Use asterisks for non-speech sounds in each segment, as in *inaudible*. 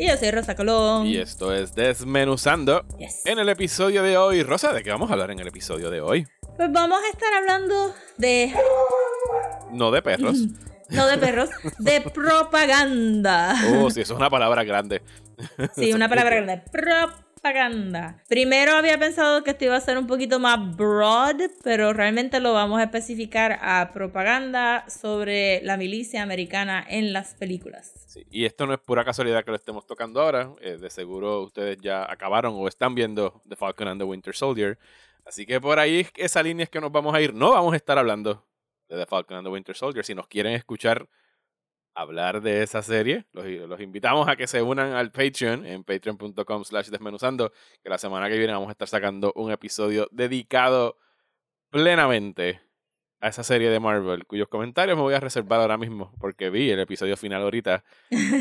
Y yo soy Rosa Colón. y esto es Desmenuzando. Yes. En el episodio de hoy, Rosa, ¿de qué vamos a hablar en el episodio de hoy? Pues vamos a estar hablando de. No de perros. No de perros, de *laughs* propaganda. Oh, sí, eso es una palabra grande. Sí, una palabra *laughs* grande. Propaganda. Primero había pensado que esto iba a ser un poquito más broad, pero realmente lo vamos a especificar a propaganda sobre la milicia americana en las películas. Sí, y esto no es pura casualidad que lo estemos tocando ahora. eh, de seguro ustedes ya acabaron o están viendo The Falcon and the Winter Soldier. Así que por ahí esa línea es que nos vamos a ir. No vamos a estar hablando de The Falcon and the Winter Soldier. Si nos quieren escuchar hablar de esa serie, los, los invitamos a que se unan al Patreon en patreon.com slash desmenuzando, que la semana que viene vamos a estar sacando un episodio dedicado plenamente a esa serie de Marvel, cuyos comentarios me voy a reservar ahora mismo, porque vi el episodio final ahorita.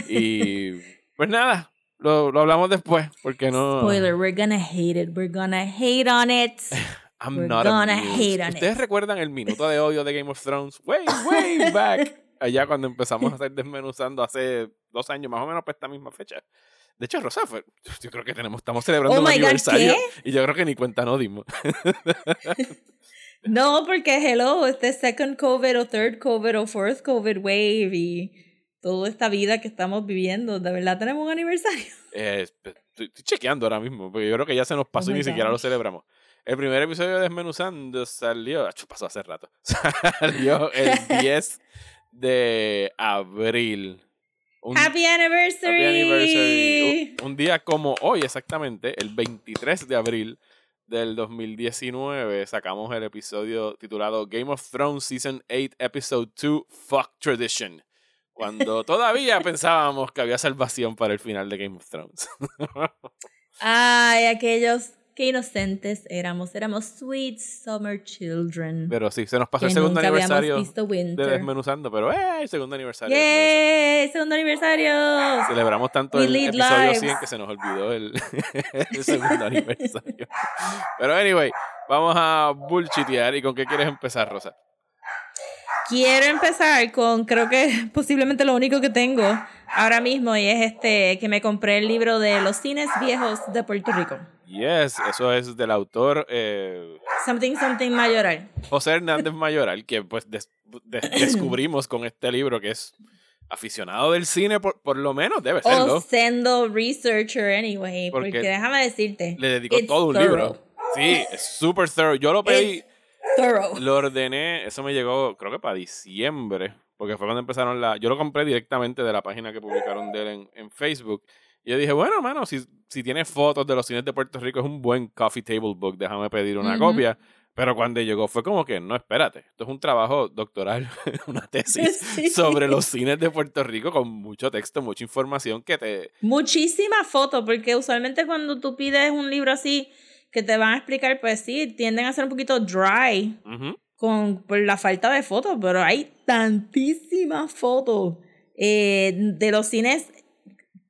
Y *laughs* pues nada, lo, lo hablamos después, porque no... Spoiler, we're gonna hate it. We're gonna hate on it. I'm We're not gonna hate on ¿Ustedes it. recuerdan el minuto de odio de Game of Thrones? Way, way *laughs* back. Allá cuando empezamos a *laughs* estar desmenuzando hace dos años, más o menos, para esta misma fecha. De hecho, Rosa, fue- yo creo que tenemos, estamos celebrando Oh un God, aniversario ¿qué? y yo creo que ni cuenta no dimos. *laughs* No, porque hello, este second COVID o third COVID o fourth COVID wave y toda esta vida que estamos viviendo, de verdad tenemos un aniversario. *laughs* Eh, estoy, estoy chequeando ahora mismo, porque yo creo que ya se nos pasó Oh y ni siquiera lo celebramos. El primer episodio de Desmenuzando salió, ach, pasó hace rato, salió el 10 de abril. Un- Happy anniversary. Happy anniversary. Un, un día como hoy, exactamente, el 23 de abril del 2019, sacamos el episodio titulado Game of Thrones Season 8, Episode 2, Fuck Tradition. Cuando *laughs* todavía pensábamos que había salvación para el final de Game of Thrones. *laughs* Ay, aquellos que inocentes éramos, éramos sweet summer children. Pero sí, se nos pasó que el segundo aniversario de. Desmenuzando, pero ¡eh! El segundo aniversario. ¡Yay! ¡Segundo aniversario! Celebramos tanto We el episodio lives. 100 que se nos olvidó el, *laughs* el segundo aniversario. Pero anyway, vamos a bullshitear. ¿Y con qué quieres empezar, Rosa? Quiero empezar con, creo que posiblemente lo único que tengo ahora mismo y es este, que me compré el libro de los cines viejos de Puerto Rico. Yes, eso es del autor eh, Something Something Mayoral. José Hernández Mayoral, que pues des- de- *laughs* descubrimos con este libro que es aficionado del cine, por, por lo menos debe O serlo. siendo researcher anyway, Porque porque, déjame decirte. Le dedicó todo un thorough. libro. Sí, es super thorough. Yo lo pedí, thorough. lo ordené, eso me llegó creo que para diciembre, porque fue cuando empezaron la... Yo lo compré directamente de la página que publicaron de él en, en Facebook. Y yo dije, bueno, mano, si, si tiene fotos de los cines de Puerto Rico, es un buen coffee table book, déjame pedir una copia. Pero cuando llegó fue como que, no, espérate, esto es un trabajo doctoral, *laughs* una tesis *laughs* Sí. sobre los cines de Puerto Rico con mucho texto, mucha información que te... Muchísimas fotos, porque usualmente cuando tú pides un libro así que te van a explicar, pues sí, tienden a ser un poquito dry con por la falta de fotos, pero hay tantísimas fotos eh, de los cines,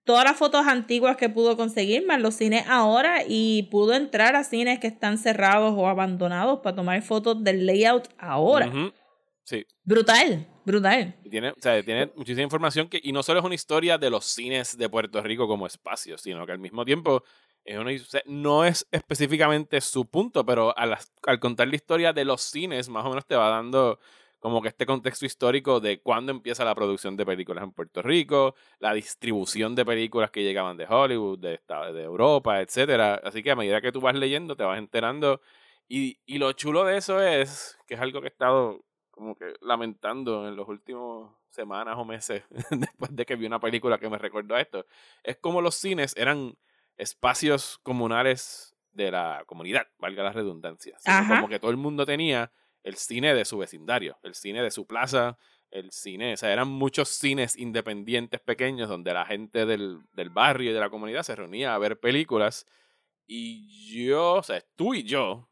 todas las fotos antiguas que pudo conseguir, más los cines ahora, y pudo entrar a cines que están cerrados o abandonados para tomar fotos del layout ahora. Sí, Brutal, brutal. Y tiene, o sea, tiene muchísima información que, y no solo es una historia de los cines de Puerto Rico como espacio, sino que al mismo tiempo es una, o sea, no es específicamente su punto, pero al, al contar la historia de los cines, más o menos te va dando como que este contexto histórico de cuándo empieza la producción de películas en Puerto Rico, la distribución de películas que llegaban de Hollywood, de, Europa, etcétera. Así que a medida que tú vas leyendo, te vas enterando. Y, y lo chulo de eso es, que es algo que he estado como que lamentando en los últimos semanas o meses *laughs* después de que vi una película que me recordó a esto, es como los cines eran espacios comunales de la comunidad, valga la redundancia. Como que todo el mundo tenía el cine de su vecindario, el cine de su plaza, el cine, o sea, eran muchos cines independientes pequeños donde la gente del, del barrio y de la comunidad se reunía a ver películas. Y yo, o sea, tú y yo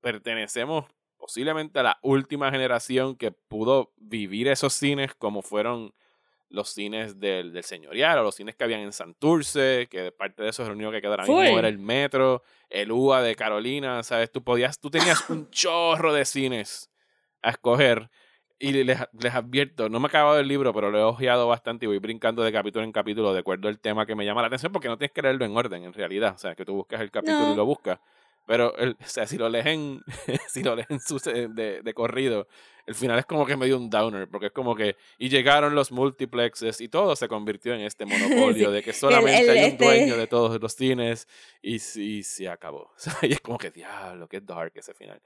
pertenecemos posiblemente a la última generación que pudo vivir esos cines como fueron los cines del, del señorial o los cines que habían en Santurce, que parte de eso es lo único que quedó ahora mismo era el metro, el UA de Carolina, ¿sabes? Tú podías, tú tenías un *laughs* chorro de cines a escoger. Y les, les advierto, no me he acabado el libro, pero lo he ojeado bastante y voy brincando de capítulo en capítulo de acuerdo al tema que me llama la atención, porque no tienes que leerlo en orden, en realidad. O sea, que tú buscas el capítulo No. y lo buscas. Pero, el, o sea, si lo lees en, *laughs* si lo lees en su- de, de corrido, el final es como que medio un downer, porque es como que, y llegaron los multiplexes y todo se convirtió en este *laughs* monopolio Sí. de que solamente el- hay un este- dueño de todos los cines y, sí se acabó. *laughs* O sea, y es como que, diablo, qué dark ese final.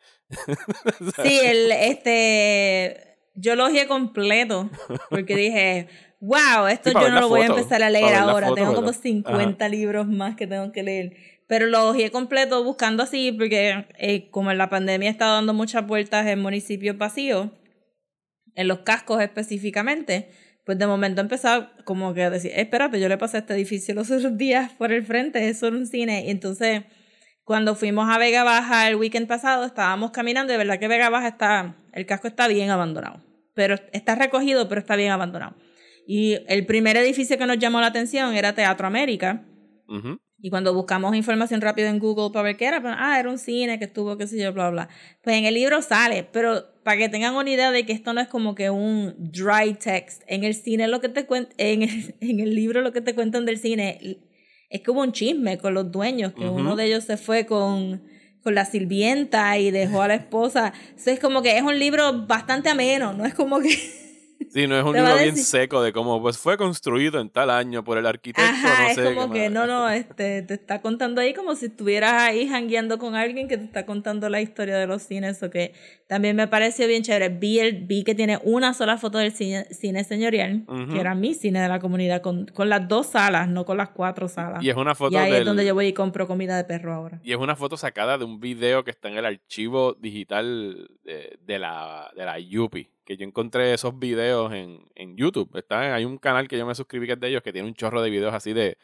O sea, Sí, el, este, yo lo ojeé completo porque dije, wow, esto Sí, yo no lo voy a foto, empezar a leer ahora, foto, tengo como ¿verdad? 50 libros más que tengo que leer. Pero lo ojeé completo buscando así porque eh, como en la pandemia está dando muchas vueltas en municipios vacíos, en los cascos específicamente, pues de momento empezaba como que a decir, espérate, yo le pasé este edificio los *laughs* otros días por el frente, eso era un cine. Y entonces, cuando fuimos a Vega Baja el weekend pasado, estábamos caminando de verdad que Vega Baja está, el casco está bien abandonado. Pero está recogido, pero está bien abandonado. Y el primer edificio que nos llamó la atención era Teatro América. ujú. Y cuando buscamos información rápido en Google para ver qué era, pues, ah, era un cine que estuvo, qué sé yo, bla, bla. Pues en el libro sale, pero para que tengan una idea de que esto no es como que un dry text. En el cine lo que te cuen- en el, *laughs* en el libro lo que te cuentan del cine es como un chisme con los dueños, que uno de ellos se fue con, con la sirvienta y dejó a la esposa. Eso es como que es un libro bastante ameno, no es como que... *laughs* Sí, no es un libro bien seco de cómo pues fue construido en tal año por el arquitecto, Ajá, no es sé. como qué que no, no, *laughs* este, te está contando ahí como si estuvieras ahí jangueando con alguien que te está contando la historia de los cines, o que también me pareció bien chévere. Vi, el, vi que tiene una sola foto del cine, cine señorial, Ujú. que era mi cine de la comunidad, con, con las dos salas, no con las cuatro salas. Y es una foto Y ahí del- es donde yo voy y compro comida de perro ahora. Y es una foto sacada de un video que está en el archivo digital de, de la, de la Yupi. Que yo encontré esos videos en, en YouTube. Está, hay un canal que yo me suscribí que es de ellos que tiene un chorro de videos así de,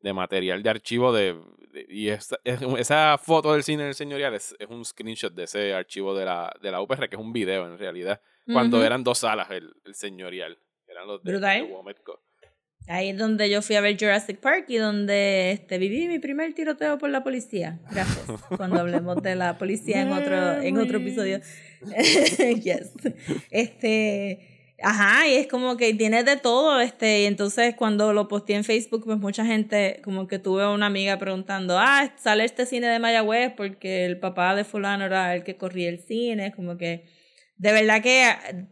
de material de archivo de, de- y esa, es- esa foto del cine del señorial es, es un screenshot de ese archivo de la, de la UPR, que es un video en realidad. Cuando eran dos salas el, el señorial. Eran los de, de. Ahí es donde yo fui a ver Jurassic Park y donde este, viví mi primer tiroteo por la policía. Gracias. *laughs* Cuando hablemos de la policía en otro, en otro episodio. *laughs* yes. Este, ajá, y es como que tiene de todo, este, y entonces cuando lo posteé en Facebook, pues mucha gente, como que tuve una amiga preguntando, ah, sale este cine de Mayagüez porque el papá de fulano era el que corría el cine, como que, de verdad que,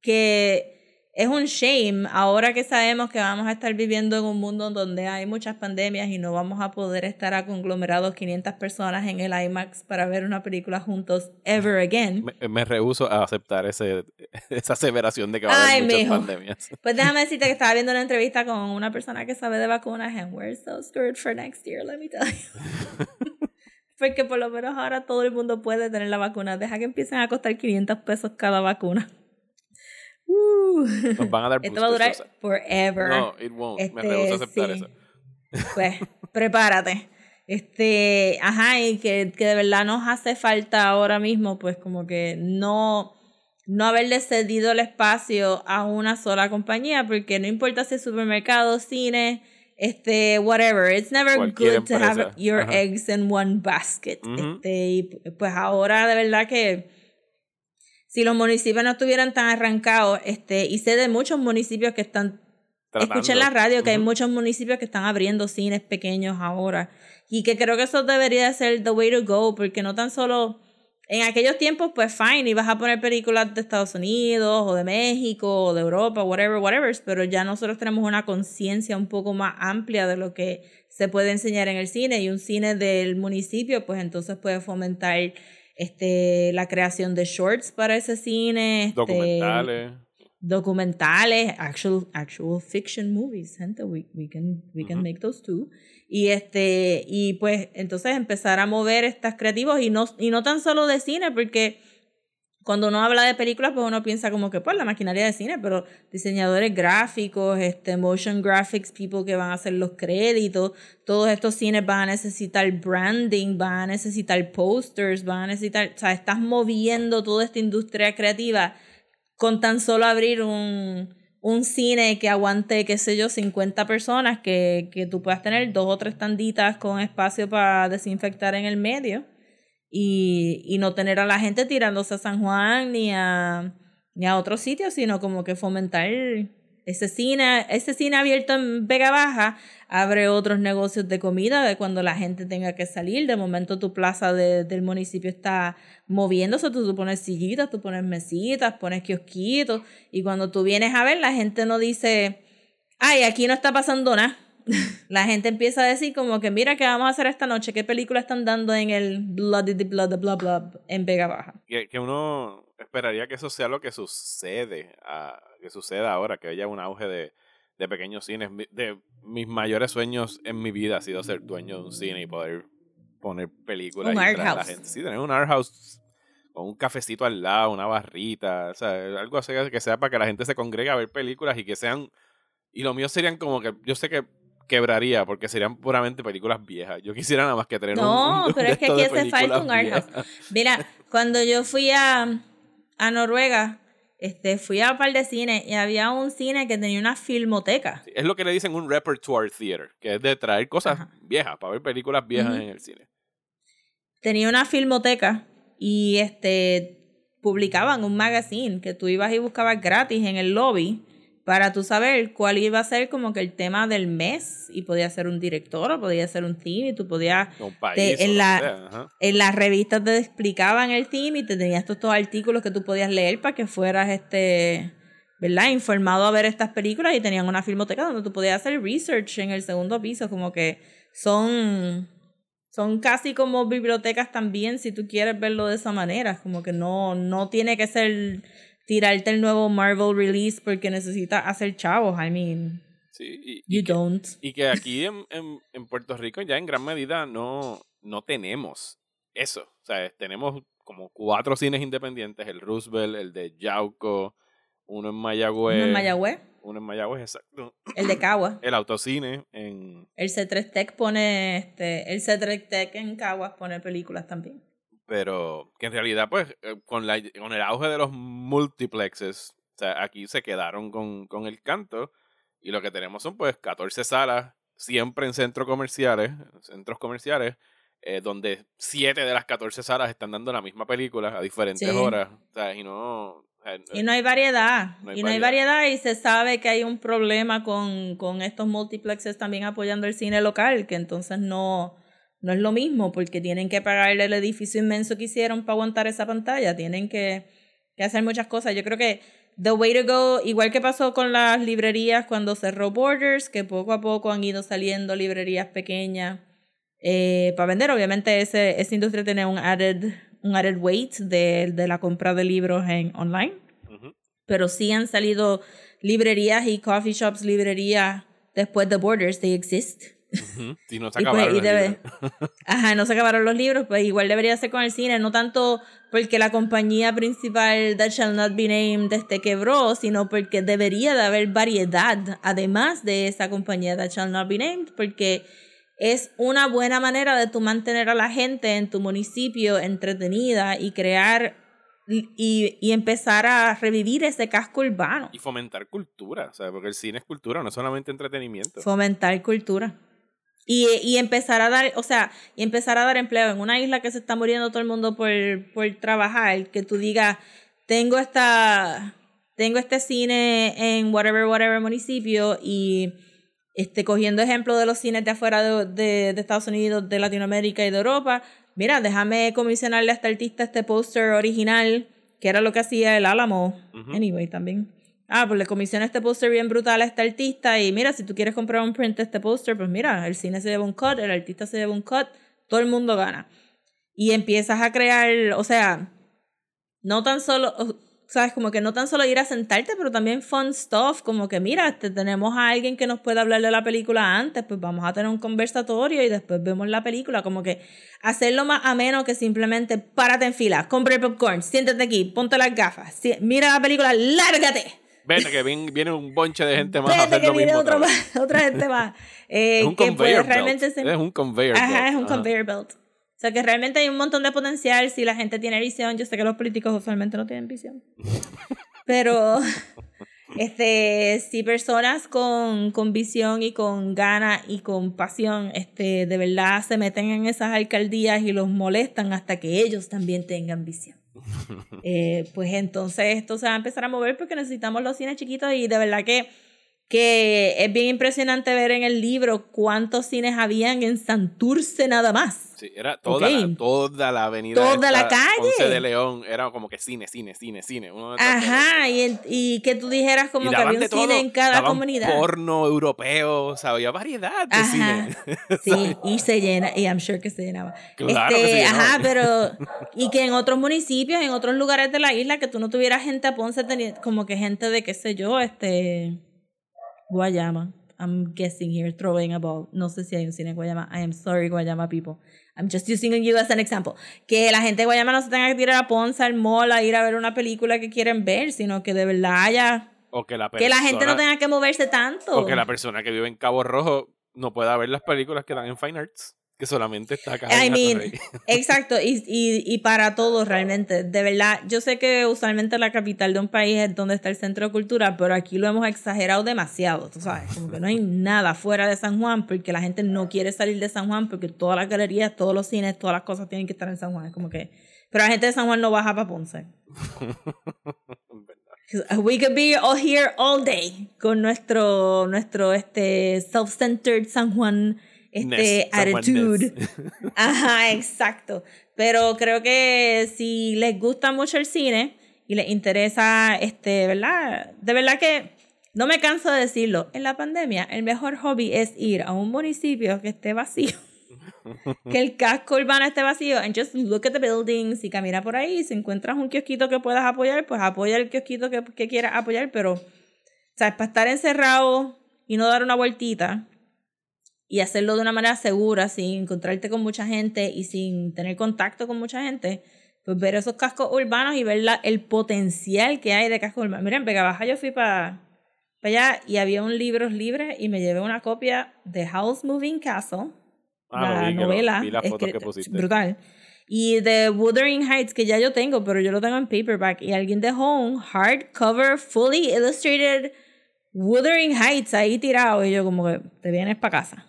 que es un shame ahora que sabemos que vamos a estar viviendo en un mundo donde hay muchas pandemias y no vamos a poder estar a conglomerados 500 personas en el IMAX para ver una película juntos ever again. Me, me rehuso a aceptar ese, *laughs* esa aseveración de que va a haber muchas mijo. pandemias. *laughs* Pues déjame decirte que estaba viendo una entrevista con una persona que sabe de vacunas and we're so screwed for next year, let me tell you. *laughs* Porque por lo menos ahora todo el mundo puede tener la vacuna. Deja que empiecen a costar 500 pesos cada vacuna. Uh. Nos van a dar *laughs* Esto va a durar forever. No, it won't. me Este, rehuso a aceptar sí. eso. Pues prepárate. Este, ajá, y que, que de verdad nos hace falta ahora mismo, pues como que no, no haberle cedido el espacio a una sola compañía, porque no importa si es supermercado, cine, este, whatever, it's never Cualquier good to have your Ajá. eggs in one basket. Este, y pues ahora de verdad que si los municipios no estuvieran tan arrancados, este, y sé de muchos municipios que están Escuché en la Tratando. radio que hay muchos municipios que están abriendo cines pequeños ahora y que creo que eso debería ser the way to go porque no tan solo en aquellos tiempos pues fine ibas a poner películas de Estados Unidos o de México o de Europa whatever whatever pero ya nosotros tenemos una conciencia un poco más amplia de lo que se puede enseñar en el cine y un cine del municipio pues entonces puede fomentar este la creación de shorts para ese cine este, Documentales. documentales, actual, actual fiction movies, gente, we, we can, we can Ujú. make those too. Y este, y pues entonces empezar a mover estas creativos y no, y no tan solo de cine, porque cuando uno habla de películas, pues uno piensa como que, pues, la maquinaria de cine, pero diseñadores gráficos, este, motion graphics, people que van a hacer los créditos, todos estos cines van a necesitar branding, van a necesitar posters, van a necesitar, o sea, estás moviendo toda esta industria creativa con tan solo abrir un, un cine que aguante, qué sé yo, 50 personas, que, que tú puedas tener dos o tres tanditas con espacio para desinfectar en el medio y, y no tener a la gente tirándose a San Juan ni a, ni a otros sitios, sino como que fomentar ese cine, ese cine abierto en Vega Baja abre otros negocios de comida de cuando la gente tenga que salir. De momento tu plaza de, del municipio está moviéndose, tú, pones sillitas, tú pones mesitas, pones kiosquitos y cuando tú vienes a ver la gente no dice, ay, aquí no está pasando nada la gente empieza a decir como que mira qué vamos a hacer esta noche, qué película están dando en el Bloody Blood Blah Blah en Vega Baja. Que, que uno esperaría que eso sea lo que sucede, que suceda ahora, que haya un auge de, de pequeños cines. De mis mayores sueños en mi vida ha sido ser dueño de un cine y poder poner películas Un y art traer a la house. gente. Sí, tener un art house con un cafecito al lado, una barrita, o sea, algo así que sea para que la gente se congregue a ver películas y que sean y lo mío serían como que yo sé que quebraría porque serían puramente películas viejas. Yo quisiera nada más que tener un- No, un, pero de es que aquí hace falta un art house. *laughs* Mira, cuando yo fui a, a Noruega, este, fui a un par de cines y había un cine que tenía una filmoteca. Es lo que le dicen un repertoire theater, que es de traer cosas Ajá. viejas, para ver películas viejas en el cine. Tenía una filmoteca y este publicaban un magazine que tú ibas y buscabas gratis en el lobby para tú saber cuál iba a ser como que el tema del mes y podía ser un director o podía ser un team y tú podías Un país. Te- en la- sea, en las revistas te explicaban el team y te tenías todos estos artículos que tú podías leer para que fueras este ¿verdad? informado a ver estas películas y tenían una filmoteca donde tú podías hacer research en el segundo piso, como que son son casi como bibliotecas también si tú quieres verlo de esa manera, como que no no tiene que ser tirarte el nuevo Marvel release porque necesitas hacer chavos, I mean, Sí, y, y you que, don't. y que aquí en, en, en Puerto Rico ya en gran medida no, no tenemos eso. O sea, tenemos como cuatro cines independientes, el Roosevelt, el de Yauco, uno en Mayagüez. Uno en Mayagüez, Uno en Mayagüez, exacto. el de Cagua. *clears throat* El autocine en... El C3 Tech pone, este, el C3 Tech en Caguas pone películas también. Pero que en realidad, pues, eh, con, la, con el auge de los multiplexes, o sea, aquí se quedaron con, con el canto y lo que tenemos son, pues, 14 salas, siempre en centros comerciales, centros comerciales, eh, donde 7 de las 14 salas están dando la misma película a diferentes Sí. horas. O sea, y no... Y no hay variedad. No hay y no hay variedad y se sabe que hay un problema con, con estos multiplexes también apoyando el cine local, que entonces no, no es lo mismo porque tienen que pagarle el edificio inmenso que hicieron para aguantar esa pantalla. Tienen que, que hacer muchas cosas. Yo creo que the way to go, igual que pasó con las librerías cuando cerró Borders, que poco a poco han ido saliendo librerías pequeñas eh, para vender. Obviamente ese, esa industria tiene un added, un added weight de, de la compra de libros en online pero sí han salido librerías y coffee shops, librerías después de Borders, they exist. Ujú. Y no se Y pues, acabaron y el debe- libro. Ajá, no se acabaron los libros, pues igual debería ser con el cine, no tanto porque la compañía principal That Shall Not Be Named este quebró, sino porque debería de haber variedad, además de esa compañía That Shall Not Be Named, porque es una buena manera de tú mantener a la gente en tu municipio entretenida y crear y, y, y empezar a revivir ese casco urbano. Y fomentar cultura, o sea, porque el cine es cultura, no es solamente entretenimiento. fomentar cultura. Y, y empezar a dar, o sea, y empezar a dar empleo en una isla que se está muriendo todo el mundo por, por trabajar, que tú digas, tengo esta, tengo este cine en whatever, whatever municipio y este, cogiendo ejemplo de los cines de afuera de, de, de Estados Unidos, de Latinoamérica y de Europa, mira, déjame comisionarle a este artista este póster original, que era lo que hacía el Álamo, anyway, también. Ah, pues le comisiona este póster bien brutal a este artista y mira, si tú quieres comprar un print de este póster, pues mira, el cine se lleva un cut, el artista se lleva un cut, todo el mundo gana. Y empiezas a crear, o sea, no tan solo, sabes, como que no tan solo ir a sentarte, pero también fun stuff, como que mira, te, tenemos a alguien que nos puede hablar de la película antes, pues vamos a tener un conversatorio y después vemos la película, como que hacerlo más ameno que simplemente párate en fila, compra el popcorn, siéntate aquí, ponte las gafas, mira la película, lárgate. Vete, que viene un bonche de gente más a Vete que viene otro otra vez. más, otra gente más. *laughs* Eh, Es un que conveyor puede realmente belt. Es un conveyor Ajá, belt. es un Ajá. conveyor belt. O sea que realmente hay un montón de potencial si la gente tiene visión. Yo sé que los políticos usualmente no tienen visión. *laughs* Pero *laughs* este, si personas con, con visión y con ganas y con pasión, este, de verdad se meten en esas alcaldías y los molestan hasta que ellos también tengan visión. Eh, pues entonces esto se va a empezar a mover porque necesitamos los cines chiquitos y de verdad que, que es bien impresionante ver en el libro cuántos cines habían en Santurce nada más. Sí, era toda, la, Ok. toda la avenida. Toda la esta, calle. Ponce de León era como que cine, cine, cine, cine. uno. Ajá, y, en- y que tú dijeras como que había un cine todo, en cada comunidad. porno europeo, o sea, había variedad de Ajá. cine. Sí, *laughs* y se llena, y I'm sure que se llenaba. Claro Este, que se llenaba. Ajá, pero, *laughs* y que en otros municipios, en otros lugares de la isla, que tú no tuvieras gente a Ponce, como que gente de, qué sé yo, este, Guayama. I'm guessing here, throwing a ball. No sé si hay un cine en Guayama. I am sorry, Guayama people. I'm just using you as an example. Que la gente de Guayama no se tenga que tirar a Ponce, al mall, a ir a ver una película que quieren ver, sino que de verdad haya... O que la Que la gente no persona- tenga que moverse tanto. O que la persona que vive en Cabo Rojo no pueda ver las películas que dan en Fine Arts, que solamente está acá. I mean, *laughs* exacto, y, y, y para todos realmente. De verdad, yo sé que usualmente la capital de un país es donde está el centro de cultura, pero aquí lo hemos exagerado demasiado, tú sabes, como que no hay nada fuera de San Juan porque la gente no quiere salir de San Juan porque todas las galerías, todos los cines, todas las cosas tienen que estar en San Juan. Es como que... Pero la gente de San Juan no baja para Ponce. *laughs* We could be all here all day con nuestro, nuestro este, self-centered San Juan este, attitude. *laughs* Ajá, exacto. Pero creo que si les gusta mucho el cine y les interesa, este, ¿verdad? De verdad que no me canso de decirlo. En la pandemia, el mejor hobby es ir a un municipio que esté vacío. *laughs* que el casco urbano esté vacío and just look at the buildings y camina por ahí. Si encuentras un kiosquito que puedas apoyar, pues apoya el kiosquito que, que quieras apoyar, pero, ¿sabes? Para estar encerrado y no dar una vueltita y hacerlo de una manera segura, sin encontrarte con mucha gente y sin tener contacto con mucha gente, pues ver esos cascos urbanos y ver la- el potencial que hay de cascos urbanos. Miren, en Vega Baja yo fui para allá y había un libros libre y me llevé una copia de House Moving Castle, Ah, la vi, novela, vi la foto que pusiste. brutal. Y de Wuthering Heights, que ya yo tengo, pero yo lo tengo en paperback. Y alguien dejó un hardcover, fully illustrated Wuthering Heights ahí tirado. Y yo como que, te vienes para casa.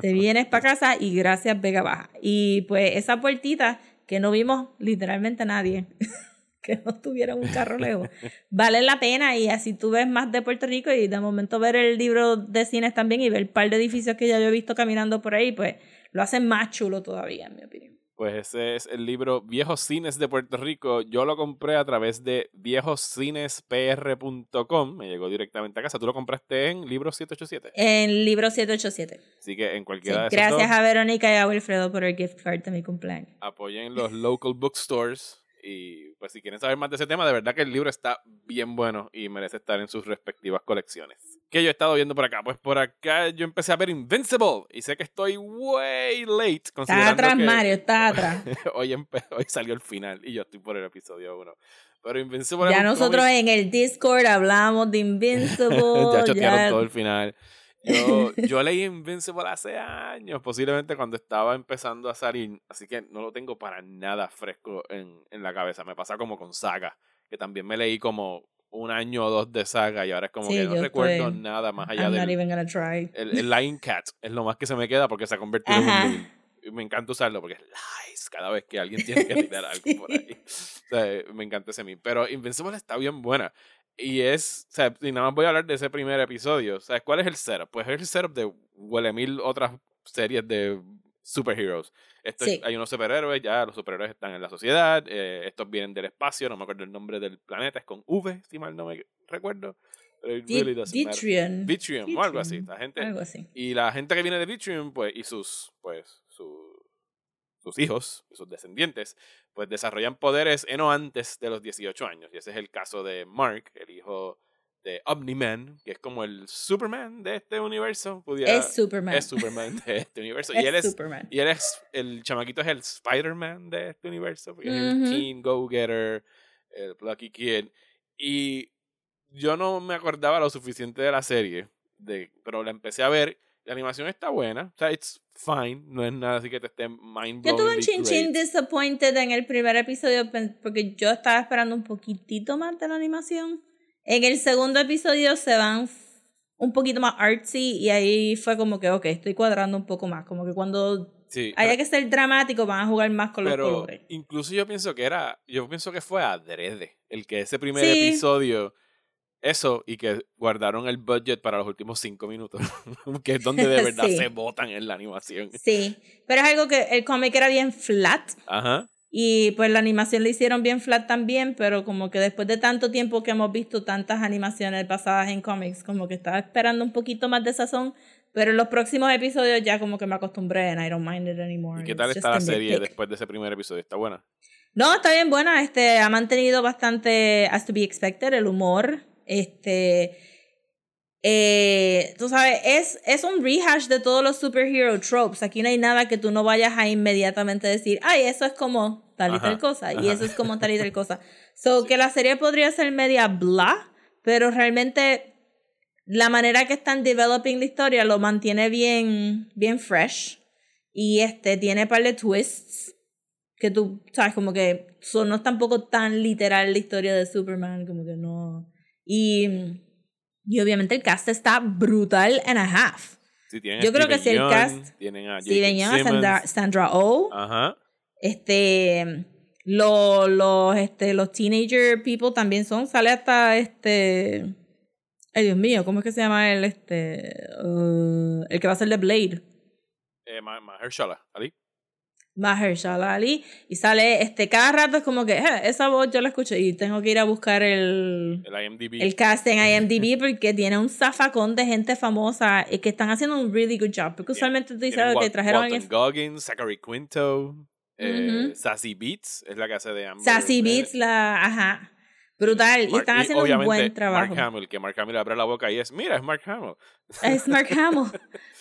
Te vienes para casa y gracias Vega Baja. Y pues esa puertita que no vimos literalmente a nadie. *laughs* que no tuviera un carro lejos. *laughs* Vale la pena y así tú ves más de Puerto Rico y de momento ver el libro de cines también y ver el par de edificios que ya yo he visto caminando por ahí, pues lo hacen más chulo todavía, en mi opinión. Pues ese es el libro Viejos Cines de Puerto Rico. Yo lo compré a través de viejoscinespr.com. Me llegó directamente a casa. Tú lo compraste en Libro 787. En libro 787. Así que en Sí, cualquiera de esos gracias dos, a Verónica y a Wilfredo por el gift card de mi cumpleaños. apoyen los local bookstores. Y pues si quieren saber más de ese tema, de verdad que el libro está bien bueno y merece estar en sus respectivas colecciones. ¿Qué yo he estado viendo por acá? Pues por acá yo empecé a ver Invincible y sé que estoy way late Está atrás, que Mario, está atrás. *laughs* hoy, hoy salió el final y yo estoy por el episodio 1. Pero Invincible ya nosotros cómic- en el Discord hablamos de *laughs* Invincible. ya chotearon ya- todo el final. Yo, *laughs* yo leí Invincible hace años, posiblemente cuando estaba empezando a salir, así que no lo tengo para nada fresco en, en la cabeza. Me pasa como con Saga, que también me leí como un año o dos de Saga y ahora es como Sí, que no recuerdo nada más allá I'm del el, el Lion Cat. Es lo más que se me queda porque se ha convertido en Ajá. un meme. Y me encanta usarlo porque es lies cada vez que alguien *laughs* tiene que tirar algo por ahí. O sea, me encanta ese meme. Pero Invincible está bien buena. Y es, o sea, y nada más voy a hablar de ese primer episodio. O sea, ¿cuál es el setup? Pues es el setup de huele mil otras series de superheroes. Esto es- Sí. hay unos superhéroes, ya los superhéroes están en la sociedad, eh, estos vienen del espacio, no me acuerdo el nombre del planeta, es con V, si mal no me recuerdo. Really. Vitrion. Vitrium o algo así. Vitrium, La gente, Algo así. y la gente que viene de Vitrium, pues, y sus, pues, su, sus hijos, sus descendientes, pues desarrollan poderes en o antes de los 18 años. Y ese es el caso de Mark, el hijo de Omni-Man, que es como el Superman de este universo. Pudiera, es Superman. es Superman de este universo. *laughs* Es y él es, Superman. y él es, el chamaquito es el Spider-Man de este universo, porque es el. Teen Go-Getter, el Plucky Kid. Y yo no me acordaba lo suficiente de la serie, de, pero la empecé a ver. La animación está buena, o sea, it's fine, no es nada así que te esté mind Yo tuve un chin disappointed en el primer episodio porque yo estaba esperando un poquitito más de la animación. En el segundo episodio se van un poquito más artsy y ahí fue como que, ok, estoy cuadrando un poco más. Como que cuando Sí, haya que ser dramático van a jugar más con los pero colores. incluso yo pienso que era, yo pienso que fue adrede el que ese primer Sí. episodio, eso, y que guardaron el budget para los últimos cinco minutos, *laughs* que es donde de verdad Sí. se votan en la animación. Sí, pero es algo que el cómic era bien flat Ajá. y pues la animación la hicieron bien flat también, pero como que después de tanto tiempo que hemos visto tantas animaciones basadas en cómics, como que estaba esperando un poquito más de sazón, pero en los próximos episodios ya como que me acostumbré and I don't mind it anymore. ¿Y qué tal está la serie después de ese primer episodio? ¿Está buena? No, está bien buena, este, ha mantenido bastante as to be expected, el humor, este, eh, tú sabes, es, es un rehash de todos los superhero tropes, aquí no hay nada que tú no vayas a inmediatamente decir, ay, eso es como tal y Ajá, tal cosa, y ajá. eso es como tal y tal cosa. *laughs* So, que la serie podría ser media blah, pero realmente la manera que están developing la historia lo mantiene bien, bien fresh, y este, tiene par de twists, que tú, sabes, como que son, no es tampoco tan literal la historia de Superman, como que no. Y, y obviamente el cast está brutal and a half. Sí, a Yo creo que si el cast- Tienen a Steven. Yeun, Sandra. Sandra Oh, Ajá. este, los, los, este, los teenager people también son, sale hasta este, ay Dios mío, ¿cómo es que se llama el, este, uh, el que va a ser de Blade? Eh, Ma- Mahershala Ali. Mahershala Ali y sale este cada rato es como que "Eh, esa voz yo la escucho y tengo que ir a buscar el El IMDb. el cast en IMDb *laughs* porque tiene un zafacón de gente famosa y que están haciendo un really good job porque usualmente tú dices Tienen "Ah, que trajeron Walton Goggins, Zachary Quinto, eh, Ujú. Sassy Beats, es la que hace de Amber. Sassy eh, Beats la ajá brutal y están haciendo un buen trabajo Mark Hamill, que Mark Hamill abre la boca y es, mira, es Mark Hamill. es Mark *laughs* Hamill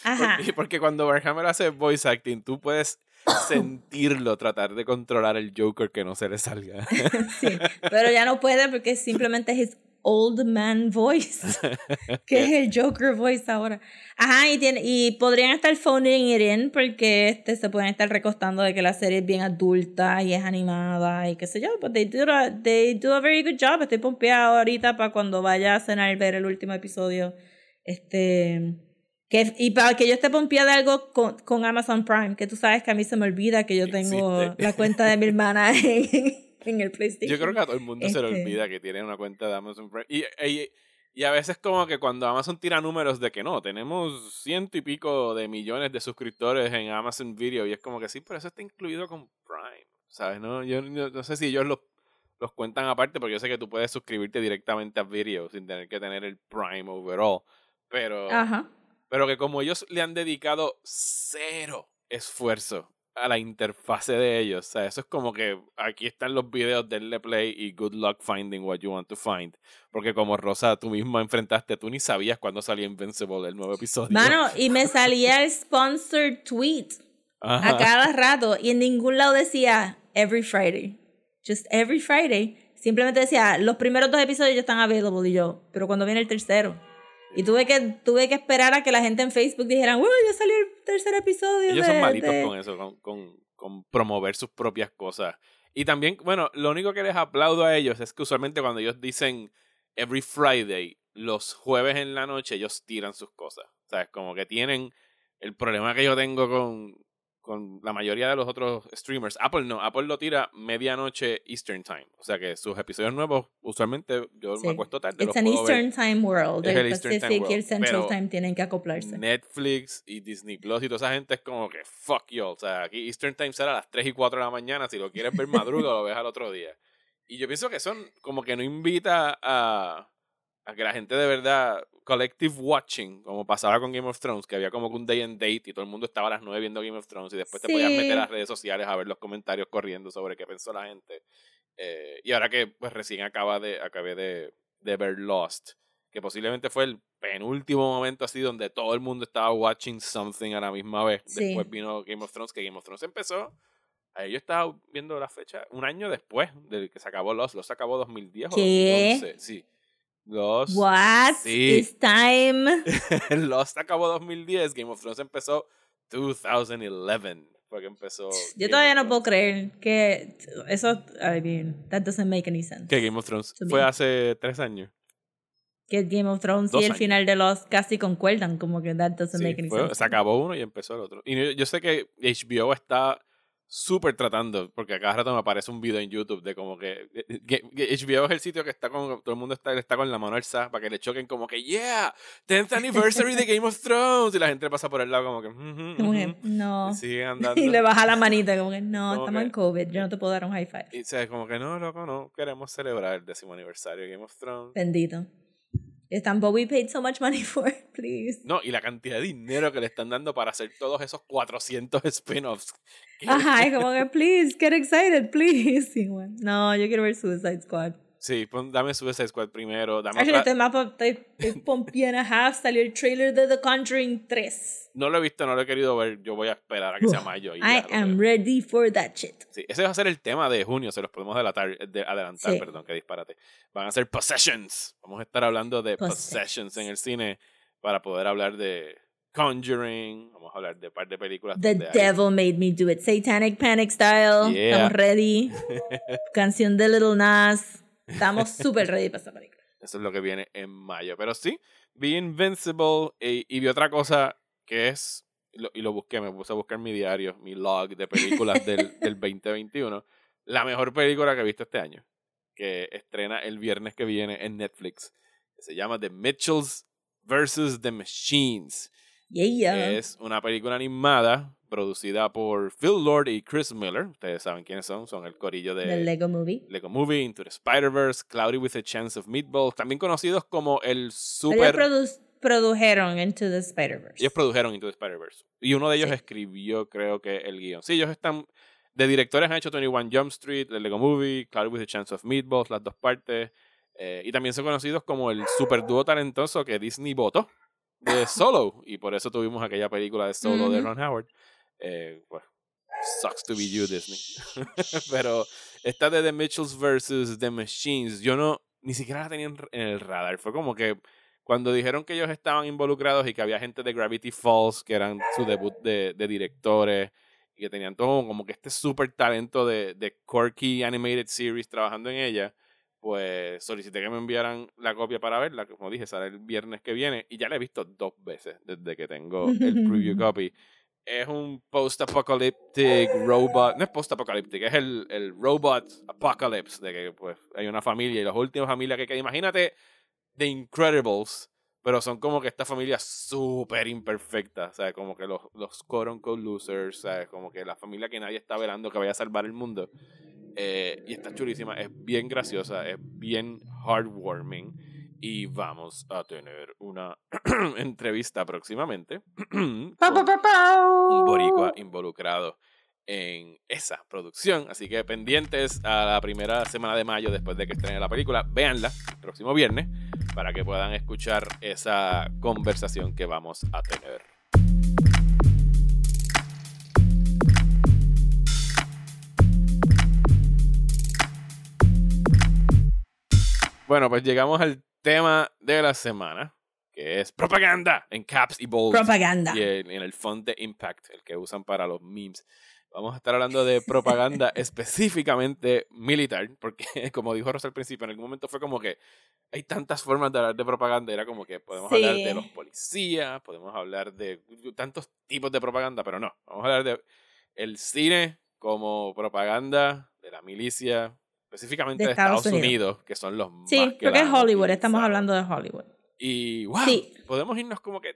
ajá Porque, porque cuando Mark Hamill hace voice acting, tú puedes sentirlo, tratar de controlar el Joker que no se le salga. *laughs* sí pero ya no puede porque simplemente es old man voice *laughs* que es el Joker voice ahora. Ajá y tiene y podrían estar phoning it in porque este se pueden estar recostando de que la serie es bien adulta y es animada y qué sé yo but they do a, they do a very good job. Estoy pompeada ahorita para cuando vaya a cenar ver el último episodio. Este que, y para que yo esté pompeada de algo con, con Amazon Prime, que tú sabes que a mí se me olvida que yo tengo existe. la cuenta de mi hermana en, en el PlayStation. Yo creo que a todo el mundo se le Este- olvida que tiene una cuenta de Amazon Prime. Y, y, y a veces como que cuando Amazon tira números de que no, tenemos ciento y pico de millones de suscriptores en Amazon Video y es como que sí, pero eso está incluido con Prime, ¿sabes? No, yo no, no sé si ellos los, los cuentan aparte porque yo sé que tú puedes suscribirte directamente a Video sin tener que tener el Prime overall. Pero, Ajá. pero que como ellos le han dedicado cero esfuerzo a la interfase de ellos, o sea, eso es como que aquí están los videos del play y good luck finding what you want to find. Porque como Rosa, tú misma enfrentaste, tú ni sabías cuándo salía Invincible el nuevo episodio. Mano, y me *laughs* salía el sponsored tweet Ajá. a cada rato y en ningún lado decía every Friday. Just every Friday. Simplemente decía, los primeros dos episodios ya están available y yo, pero cuando viene el tercero. Y tuve que, tuve que esperar a que la gente en Facebook dijera, wow, ya salió el tercer episodio. Ellos de- son malitos de-". con eso, con, con, con promover sus propias cosas. Y también, bueno, lo único que les aplaudo a ellos es que usualmente cuando ellos dicen every Friday, los jueves en la noche, ellos tiran sus cosas. ¿Sabes? Como que tienen el problema que yo tengo con, con la mayoría de los otros streamers. Apple no, Apple lo tira medianoche Eastern Time. O sea que sus episodios nuevos, usualmente yo Sí. me acuesto tarde. los It's an puedo ver. Eastern Time World. Es el el Eastern Time Pacific y el World, Central pero Time tienen que acoplarse. Netflix y Disney Plus y toda esa gente es como que fuck you. O sea, aquí Eastern Time será a las 3 y 4 de la mañana. Si lo quieres ver madruga, lo ves al otro día. Y yo pienso que eso como que no invita a, a que la gente de verdad collective watching, como pasaba con Game of Thrones, que había como que un day and date y todo el mundo estaba a las 9 viendo Game of Thrones y después te podías meter a las redes sociales a ver los comentarios corriendo sobre qué pensó la gente. Eh, y ahora que pues recién acaba de, acabé de, de ver Lost, que posiblemente fue el penúltimo momento así donde todo el mundo estaba watching something a la misma vez. Sí. Después vino Game of Thrones, que Game of Thrones empezó. Ahí yo estaba viendo la fecha un año después de que se acabó Lost. Lost se acabó 2010 ¿Qué? o 2011. Sí. Lost. What? Sí. It's time. *laughs* Lost acabó 2010. Game of Thrones empezó 2011. Fue que empezó. Yo Game todavía no puedo creer que eso, I mean, that doesn't make any sense. Que Game of Thrones fue hace tres años. Que Game of Thrones Dos y el años. final de Lost casi concuerdan, como que that doesn't Sí, make any fue- sense. se acabó uno y empezó el otro. Y yo, yo sé que HBO está súper tratando, porque a cada rato me aparece un video en YouTube de como que, que- que HBO es el sitio que está con, todo el mundo está, está con la mano alzada para que le choquen como que, yeah, 10th anniversary de Game of Thrones. Y la gente pasa por el lado como que, "Ujú, Como que, ujú", no. y *laughs* andando. Y le baja la manita, como que no, Como estamos que- en COVID, yo no te puedo dar un high five. Y o sea, como que no, loco, no, queremos celebrar el décimo aniversario de Game of Thrones. Bendito. Están, we paid so much money *laughs* for it, please. No, y la cantidad de dinero que le están dando para hacer todos esos 400 spin-offs. Ajá, es como que, *laughs* please, get excited, please. *laughs* Bueno, no, yo quiero ver Suicide Squad. Sí, pon- dame Suicide Squad primero. Dame Actually, estoy más estoy, estoy pompiana half, salió el trailer de The Conjuring 3. No lo he visto, no lo he querido ver. Yo voy a esperar a que sea mayo. y I am veo. ready for that shit. Sí, ese va a ser el tema de junio, se los podemos adelantar, de- adelantar, Sí. perdón, que disparate. Van a ser Possessions. Vamos a estar hablando de Possessions. Possessions en el cine para poder hablar de Conjuring. Vamos a hablar de un par de películas. The Devil Made Me Do It. Satanic Panic Style. Yeah. Estamos ready. *laughs* Canción de Little Nas. Estamos súper ready para esa película. *laughs* Eso es lo que viene en mayo. Pero sí, vi Invincible y, y vi otra cosa que es, y lo, y lo busqué, me puse a buscar mi diario, mi log de películas del, *laughs* del 2021. La mejor película que he visto este año, que estrena el viernes que viene en Netflix, que se llama The Mitchells vs. The Machines. Yeah. Es una película animada producida por Phil Lord y Chris Miller. Ustedes saben quiénes son, son el corillo de... The Lego Movie. Lego Movie, Into the Spider-Verse, Cloudy with a Chance of Meatballs, también conocidos como el Ellos super... produ- produjeron Into the Spider-Verse. Ellos produjeron Into the Spider-Verse. Y uno de ellos Sí. escribió, creo que, el guion. Sí, ellos están... De directores han hecho 21 Jump Street, el Lego Movie, Cloudy with a Chance of Meatballs, las dos partes. eh, y también son conocidos como el super dúo talentoso que Disney votó de Solo. Y por eso tuvimos aquella película de Solo de. Ron Howard. Eh, pues, sucks to be you, Disney. *laughs* Pero esta de The Mitchells versus The Machines, yo no, ni siquiera la tenía en, en el radar. Fue como que cuando dijeron que ellos estaban involucrados y que había gente de Gravity Falls, que eran su debut de, de directores, y que tenían todo como que este súper talento de, de quirky animated series trabajando en ella, pues solicité que me enviaran la copia para verla. Como dije, sale el viernes que viene y ya la he visto dos veces desde que tengo el preview *laughs* copy. Es un post-apocalyptic robot. No es post-apocalyptic, es el, el robot apocalypse. De que pues hay una familia y las últimas familias que quedan. Imagínate The Incredibles, pero son como que esta familia súper imperfecta. O sea, como que los, los quote losers. ¿sabes? Como que la familia que nadie está velando que vaya a salvar el mundo. Eh, y está chulísima, es bien graciosa, es bien heartwarming. Y vamos a tener una *clears throat* entrevista próximamente *clears throat* con un boricua involucrado en esa producción. Así que pendientes a la primera semana de mayo después de que estrene la película, véanla el próximo viernes para que puedan escuchar esa conversación que vamos a tener. Bueno, pues llegamos al tema de la semana, que es propaganda en caps y bold. Propaganda. Y en el font de Impact, el que usan para los memes. Vamos a estar hablando de propaganda *laughs* específicamente militar, porque *laughs* como dijo Rosa al principio, en algún momento fue como que hay tantas formas de hablar de propaganda, era como que podemos hablar de los policías, podemos hablar de tantos tipos de propaganda, pero no, vamos a hablar de el cine como propaganda de la milicia, específicamente De Estados, Estados Unidos. Unidos. que son los Sí, más que creo que es Hollywood, estamos hablando de Hollywood. Y wow, Sí. podemos irnos como que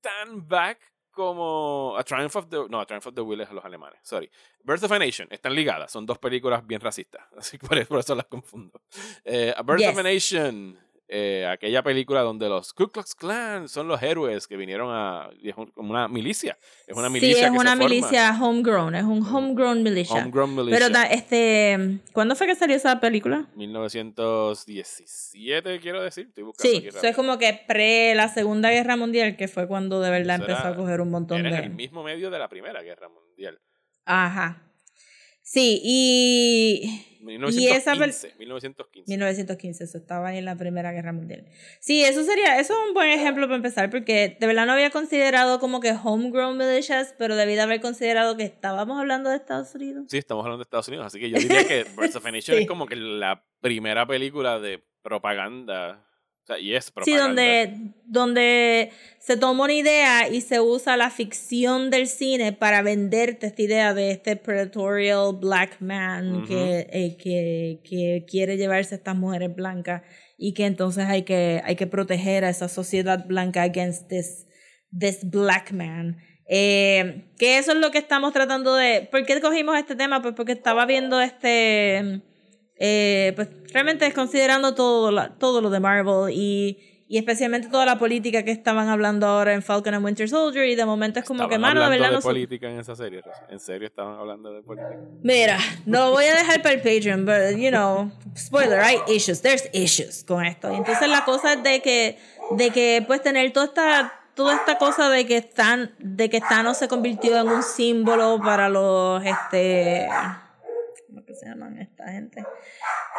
tan back como A Triumph of the no, A Triumph of the Will es a los alemanes, sorry. Birth of a Nation están ligadas, son dos películas bien racistas, *laughs* así que por eso, las confundo. Eh, a Birth of a. Nation eh, aquella película donde los Ku Klux Klan son los héroes que vinieron a. Es una milicia. Es una milicia. sí, es que se una forma. milicia homegrown, es un homegrown militia. Homegrown militia. Pero este, ¿cuándo fue que salió esa película? 1917, quiero decir. Estoy buscando Sí, eso es como que pre la Segunda Guerra Mundial, que fue cuando de verdad empezó era- a coger un montón Era en de... el mismo medio de la Primera Guerra Mundial. Ajá. Sí, y... Y esa pel- 1915. 1915. 1915, eso estaba en la Primera Guerra Mundial. Sí, eso sería, eso es un buen ejemplo para empezar, porque de verdad no había considerado como que homegrown militias, pero debí de haber considerado que estábamos hablando de Estados Unidos. Sí, estamos hablando de Estados Unidos, así que yo diría que *laughs* Birds of a Nation Sí. es como que la primera película de propaganda. O sea, y es Sí, propaganda. donde, donde se toma una idea y se usa la ficción del cine para venderte esta idea de este predatorial black man Ujú. que, eh, que, que quiere llevarse a estas mujeres blancas y que entonces hay que, hay que proteger a esa sociedad blanca against this, this black man. Eh, que eso es lo que estamos tratando de... ¿Por qué cogimos este tema? Pues porque estaba viendo este... eh, pues realmente considerando todo, la- todo lo de Marvel y, y especialmente toda la política que estaban hablando ahora en Falcon and Winter Soldier y de momento es como que, Estaban mano, de verdad de no política en esa serie. ¿En serio estaban hablando de política? Mira, no voy a dejar para el Patreon, but you know, spoiler, hay issues, there's issues con esto. Y entonces la cosa es de que, de que pues tener toda esta, toda esta cosa de que están, de que Thanos se convirtió en un símbolo para los, este, ¿cómo que se llaman esta gente?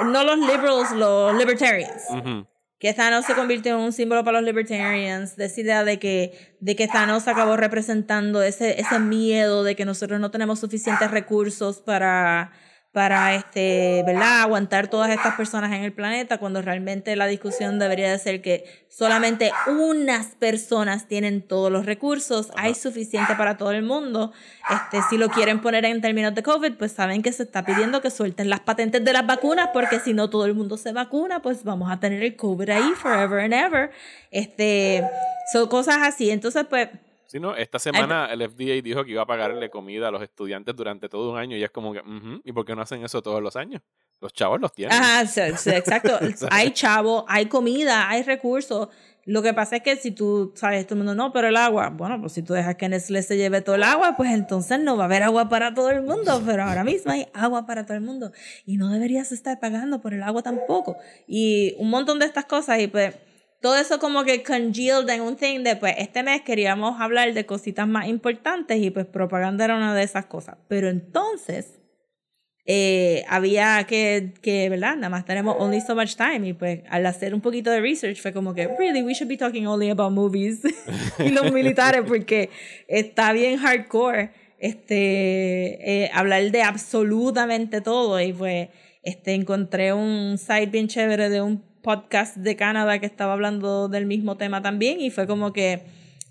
No los liberals, los libertarians Ujú. que Thanos se convirtió en un símbolo para los libertarians, de esa idea de que, de que Thanos acabó representando ese, ese miedo de que nosotros no tenemos suficientes recursos para, para este, ¿verdad? aguantar todas estas personas en el planeta, cuando realmente la discusión debería de ser que solamente unas personas tienen todos los recursos, hay suficiente para todo el mundo. Este, si lo quieren poner en términos de COVID, pues saben que se está pidiendo que suelten las patentes de las vacunas, porque si no todo el mundo se vacuna, pues vamos a tener el COVID ahí forever and ever. Este, son cosas así. Entonces, pues, Sí, no, esta semana el FDA dijo que iba a pagarle comida a los estudiantes durante todo un año y es como que, ujú, ¿y por qué no hacen eso todos los años? Los chavos los tienen. Ajá, sí, sí, exacto. *laughs* hay chavo, hay comida, hay recursos. Lo que pasa es que si tú, sabes, todo el mundo, no, pero el agua, bueno, pues si tú dejas que Nestlé se lleve todo el agua, pues entonces no va a haber agua para todo el mundo, pero ahora mismo hay *laughs* agua para todo el mundo y no deberías estar pagando por el agua tampoco. Y un montón de estas cosas y pues todo eso como que congealed en un thing de pues este mes queríamos hablar de cositas más importantes y pues propaganda era una de esas cosas. Pero entonces eh, había que, que, ¿verdad? Nada más tenemos only so much time y pues al hacer un poquito de research fue como que, really, we should be talking only about movies *laughs* y los militares porque está bien hardcore este, eh, hablar de absolutamente todo y pues este, encontré un site bien chévere de un podcast de Canadá que estaba hablando del mismo tema también y fue como que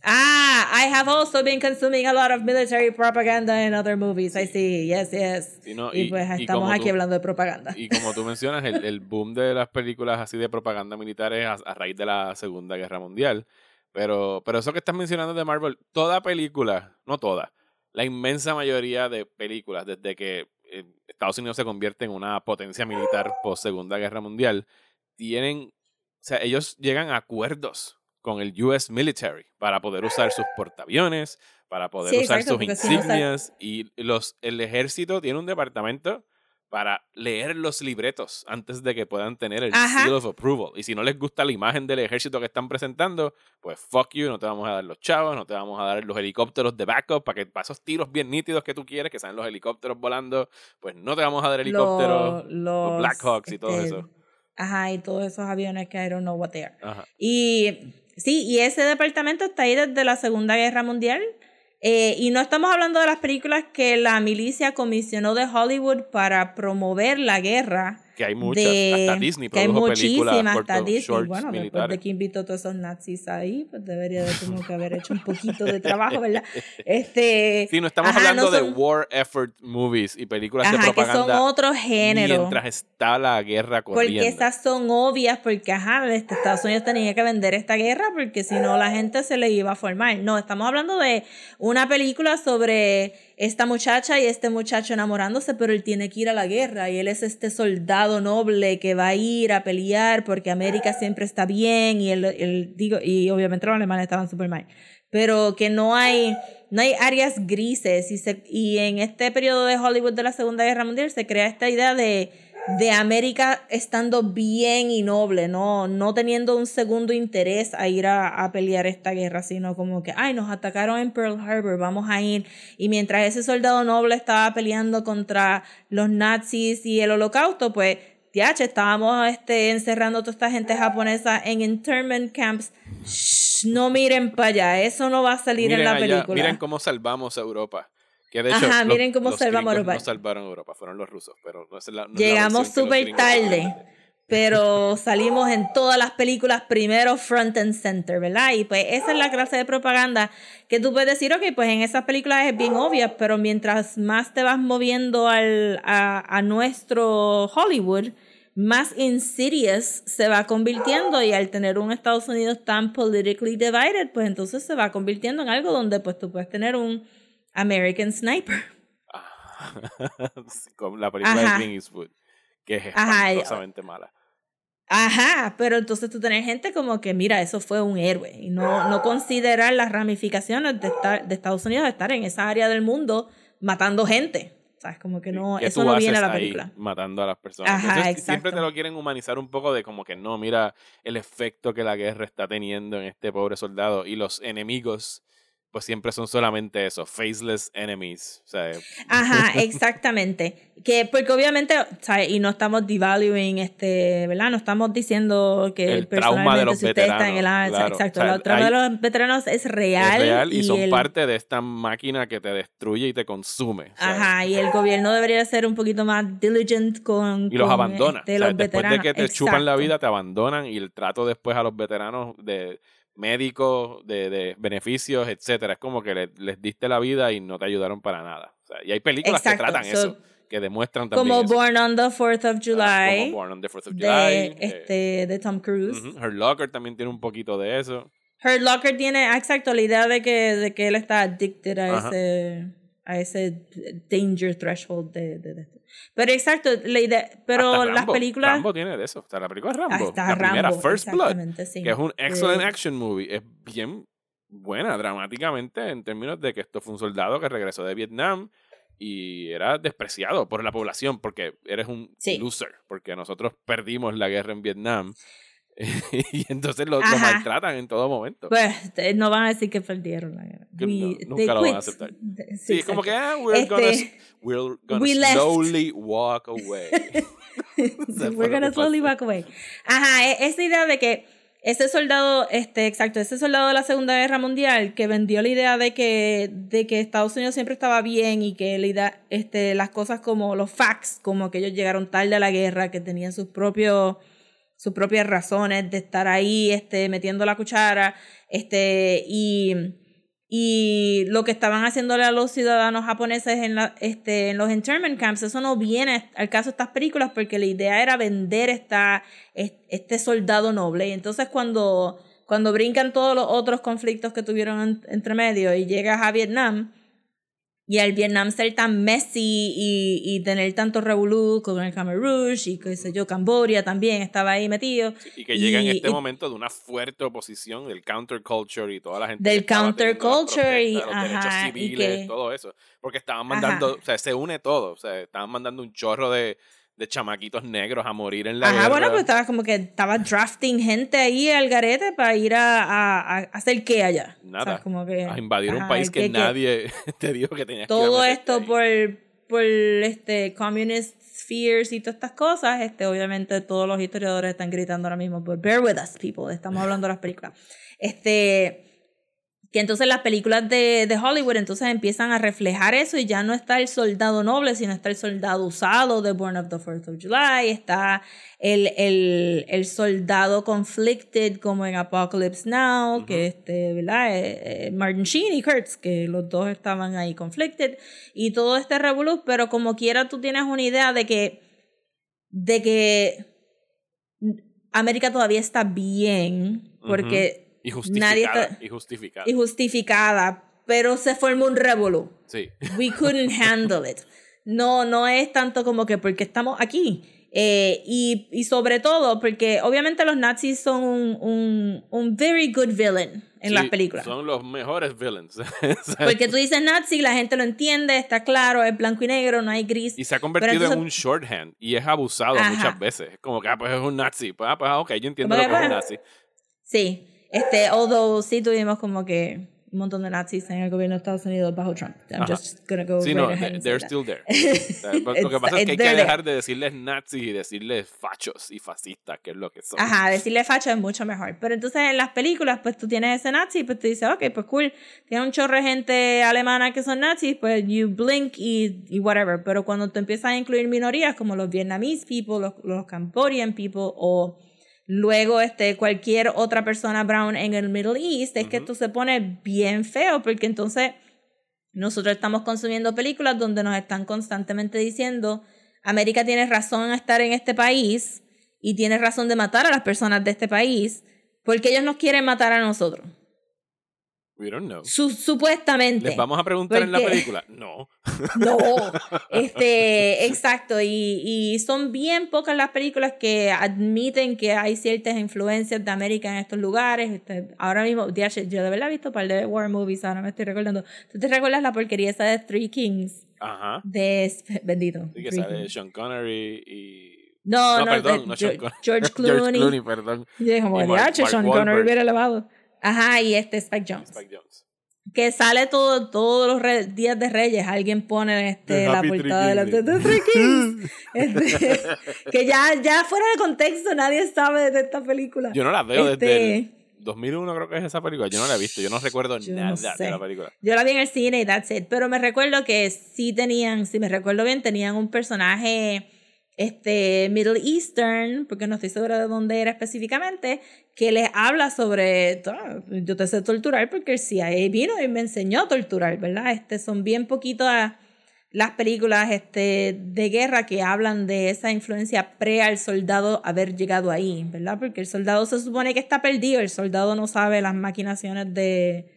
Ah, I have also been consuming a lot of military propaganda in other movies. I see, yes, yes. Sí, no, y, y- pues y estamos como aquí tú- hablando de propaganda. Y como tú mencionas, el, el boom de las películas así de propaganda militar es a, a raíz de la Segunda Guerra Mundial. Pero, pero eso que estás mencionando de Marvel, toda película, no toda, la inmensa mayoría de películas, desde que eh, Estados Unidos se convierte en una potencia militar post Segunda Guerra Mundial, tienen, o sea, ellos llegan a acuerdos con el US Military para poder usar sus portaaviones, para poder Sí, usar exacto, sus no, insignias y los, el ejército tiene un departamento para leer los libretos antes de que puedan tener el Ajá. seal of approval. Y si no les gusta la imagen del ejército que están presentando, pues fuck you, no te vamos a dar los chavos, no te vamos a dar los helicópteros de backup para que para esos tiros bien nítidos que tú quieres, que sean los helicópteros volando, pues no te vamos a dar helicópteros, Los- los, Blackhawks y todo este, eso. Ajá, y todos esos aviones que I don't know what they are. Ajá. Y sí, y ese departamento está ahí desde la Segunda Guerra Mundial. Eh, y no estamos hablando de las películas que la milicia comisionó de Hollywood para promover la guerra. Que hay muchas, de- hasta Disney que hay produjo películas, muchísimas, hasta Disney. shorts Bueno, después militares. de que invitó a todos esos nazis ahí, pues debería de como que haber hecho un poquito de trabajo, ¿verdad? *laughs* Este, Sí, no estamos ajá, hablando no de war effort movies y películas de ajá, que son propaganda otro género. mientras está la guerra corriendo. Porque esas son obvias, porque ajá, este, Estados Unidos tenía que vender esta guerra, porque si no la gente se le iba a formar. No, estamos hablando de una película sobre esta muchacha y este muchacho enamorándose, pero él tiene que ir a la guerra y él es este soldado soldado noble que va a ir a pelear porque América siempre está bien y el, el digo y obviamente los alemanes estaban súper mal. Pero que no hay no hay áreas grises y se, y en este periodo de Hollywood de la Segunda Guerra Mundial se crea esta idea de de América estando bien y noble, no, no teniendo un segundo interés a ir a, a, pelear esta guerra, sino como que, ay, nos atacaron en Pearl Harbor, vamos a ir. Y mientras ese soldado noble estaba peleando contra los nazis y el holocausto, pues, TH, estábamos este, encerrando a toda esta gente japonesa en internment camps. Shh, no miren para allá, eso no va a salir miren en la allá, película. miren cómo salvamos a Europa. Que de hecho, Ajá, los- miren cómo los salvamos Europa. No salvaron Europa, fueron los rusos, pero no es la, no Llegamos súper tarde, pero *laughs* salimos en todas las películas primero front and center, ¿verdad? Y pues esa es la clase de propaganda que tú puedes decir, ok, pues en esas películas es bien obvia, pero mientras más te vas moviendo al, a, a nuestro Hollywood, más insidious se va convirtiendo y al tener un Estados Unidos tan politically divided, pues entonces se va convirtiendo en algo donde pues tú puedes tener un American Sniper. *laughs* La película Ajá. de Clint Eastwood, que es y- espantosamente mala. Ajá, pero entonces tú tenés gente como que, mira, eso fue un héroe y no, no considerar las ramificaciones de, estar, de Estados Unidos de estar en esa área del mundo matando gente. ¿Sabes? Como que no, ¿Qué eso no viene a la película. matando a las personas. Ajá, Entonces, siempre te exacto. lo quieren humanizar un poco de como que no, mira el efecto que la guerra está teniendo en este pobre soldado y los enemigos pues siempre son solamente eso, faceless enemies. O sea, Ajá, *laughs* exactamente. Que, porque obviamente, ¿sabes? Y no estamos devaluing, este, ¿verdad? No estamos diciendo que El trauma de los si usted está en el veteranos, claro. Exacto, O sea, el trauma hay- de los veteranos es real. es real y, son el- parte de esta máquina que te destruye y te consume. sea, Ajá, y el gobierno debería ser un poquito más diligent con. y los con, abandona. este, los después de veteranos. que te chupan la Exacto. vida, te abandonan y el trato después a los veteranos de médicos, de, de beneficios, etcétera. Es como que le- les diste la vida y no te ayudaron para nada. O sea, y hay películas Exacto, que tratan so, eso, que demuestran también Como eso. Born on the 4th of Ah, July. como Born on the 4th of de, July. eh, este, de Tom Cruise. ujú. Her Locker también tiene un poquito de eso. Hurt Locker tiene, ah, exacto, la idea de que, de que él está addicted a Ajá. ese a ese danger threshold de, de, de- Pero exacto, la idea, pero Hasta las Rambo. películas Rambo tiene de eso. O sea, la película de Rambo. la primera, Rambo, First Blood. sí. que es un excellent Eh, action movie. Es bien buena dramáticamente en términos de que esto fue un soldado que regresó de Vietnam y era despreciado por la población porque eres un Sí. loser, porque nosotros perdimos la guerra en Vietnam *laughs* y entonces lo, maltratan en todo momento. Pues no van a decir que perdieron la guerra. No, nunca they lo van a aceptar. Sí, Sí, como que ah, we're gonna, Este, we're gonna we left. slowly walk away. *laughs* *laughs* We're gonna slowly back away. Ajá, e- esa idea de que ese soldado, este, exacto, ese soldado de la Segunda Guerra Mundial que vendió la idea de que, de que Estados Unidos siempre estaba bien y que la idea, este, las cosas como los facts, como que ellos llegaron tarde a la guerra, que tenían sus propios, sus propias razones de estar ahí, este, metiendo la cuchara, este, y, y lo que estaban haciéndole a los ciudadanos japoneses en, la, este, en los internment camps, eso no viene al caso de estas películas porque la idea era vender esta, es- este soldado noble. Y entonces cuando, cuando brincan todos los otros conflictos que tuvieron en- entre medio y llegas a Vietnam, y al Vietnam ser tan messy y, y tener tanto revolú con el Khmer Rouge y qué sé yo, Camboya también estaba ahí metido. Y que llega en Y- este y- momento de una fuerte oposición del counterculture y toda la gente. Del counterculture y- los derechos ajá, y civiles, que- todo eso. Porque estaban mandando, Ajá. o sea, se une todo. O sea, estaban mandando un chorro de, de chamaquitos negros a morir en la Ajá, guerra. bueno, pues estaba como que estaba drafting gente ahí al garete para ir a, a, a hacer qué allá. Nada. O sea, como que, a invadir un país que, que- nadie *laughs* te dijo que tenías que ir a todo meterte esto ahí. por, por este communist spheres y todas estas cosas, este, obviamente todos los historiadores están gritando ahora mismo, but bear with us, people, estamos hablando de las películas. Este, que entonces las películas de, de Hollywood entonces empiezan a reflejar eso y ya no está el soldado noble, sino está el soldado usado de Born of the Fourth of July, está el, el, el soldado conflicted como en Apocalypse Now, que este, ¿verdad? Eh, eh, Martin Sheen y Kurtz, que los dos estaban ahí conflicted, y todo este revolú, pero como quiera tú tienes una idea de que, de que América todavía está bien, porque Y justificada. Y justificada. y justificada, pero se formó un revolú. sí. We couldn't *laughs* handle it. No, no es tanto como que porque estamos aquí. Eh, y, y sobre todo, porque obviamente los nazis son un, un, un very good villain en las Sí, películas. Son los mejores villains. *laughs* Porque tú dices nazi, la gente lo entiende, está claro, es blanco y negro, no hay gris. y se ha convertido entonces- en un shorthand y es abusado Ajá. muchas veces. Es como que, ah, pues es un nazi. Pues, ah, pues, ah, ok, yo entiendo lo que que, es un pues, nazi. Sí, este, although sí tuvimos como que un montón de nazis en el gobierno de Estados Unidos bajo Trump. I'm Ajá. just gonna go Sí, no, they're still there. *laughs* Lo que pasa es que hay que dejar de decirles nazis y decirles fachos y fascistas, que es lo que son. Ajá, decirle facha es mucho mejor. Pero entonces en las películas, pues tú tienes ese nazi, pues tú dices, ok, pues cool, tiene un chorro de gente alemana que son nazis, pues you blink y, y whatever. Pero cuando tú empiezas a incluir minorías como los Vietnamese people, los, los Cambodian people o luego este cualquier otra persona brown en el Middle East, es que esto se pone bien feo porque entonces nosotros estamos consumiendo películas donde nos están constantemente diciendo, América tiene razón en estar en este país y tiene razón de matar a las personas de este país porque ellos nos quieren matar a nosotros. We don't know. Su- supuestamente. ¿Les vamos a preguntar en la película? *laughs* No. No, *laughs* este, exacto, y, y son bien pocas las películas que admiten que hay ciertas influencias de América en estos lugares. Este, ahora mismo, yo de verdad he visto un par de war movies, ahora me estoy recordando. ¿Tú te recuerdas la porquería esa de Three Kings? Ajá. De, bendito. Sí, que sale. Sean Connery y... No, no, perdón, de- no George. *laughs* George Clooney. George Clooney, perdón. Y como, Mark- Mark Sean Connery hubiera elevado. Ajá, y este Spike Jones. Spike Jones. que sale todo, todos los re- días de Reyes, alguien pone este, la portada de la de Three Kings. *laughs* Este, que ya, ya fuera de contexto nadie sabe de esta película. Yo no la veo Este, desde el 2001, creo que es esa película. Yo no la he visto. Yo no recuerdo Yo no nada sé. de la película. Yo la vi en el cine y that's it. Pero me recuerdo que sí tenían, si me recuerdo bien, tenían un personaje este Middle Eastern, porque no estoy segura de dónde era específicamente, que les habla sobre, "Ah, yo te sé torturar porque el CIA vino y me enseñó a torturar, ¿verdad? Este, son bien poquitas las películas este, de guerra que hablan de esa influencia pre al soldado haber llegado ahí, ¿verdad? Porque el soldado se supone que está perdido, el soldado no sabe las maquinaciones de,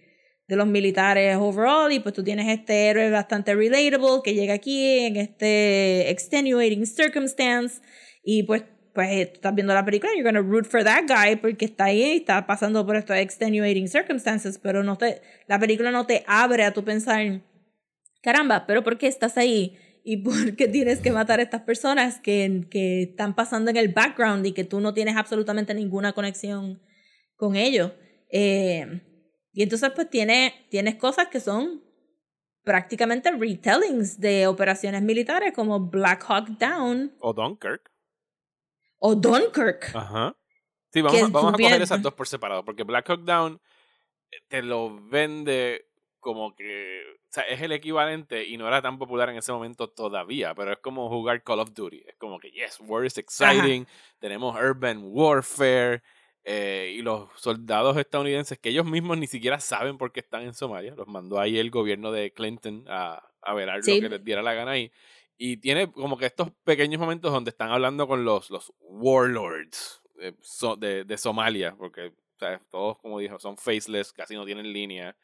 de los militares overall y pues tú tienes este héroe bastante relatable que llega aquí en este extenuating circumstance y pues pues eh, estás viendo la película you're gonna root for that guy porque está ahí y está pasando por estos extenuating circumstances pero no te la película no te abre a tu pensar caramba pero por qué estás ahí y por qué tienes que matar a estas personas que, que están pasando en el background y que tú no tienes absolutamente ninguna conexión con ellos eh, y entonces pues tiene, tienes cosas que son prácticamente retellings de operaciones militares como Black Hawk Down O Dunkirk. o Dunkirk. Ajá. Sí, vamos, a, vamos a coger esas dos por separado. Porque Black Hawk Down eh, te lo vende como que. O sea, es el equivalente y no era tan popular en ese momento todavía, pero es como jugar Call of Duty. Es como que, yes, war is exciting, tenemos urban warfare, eh, y los soldados estadounidenses que ellos mismos ni siquiera saben por qué están en Somalia, los mandó ahí el gobierno de Clinton a, a velar Sí. lo que les diera la gana ahí. Y tiene como que estos pequeños momentos donde están hablando con los, los warlords de, so- de, de Somalia, porque todos, como dijo, son faceless, casi no tienen línea.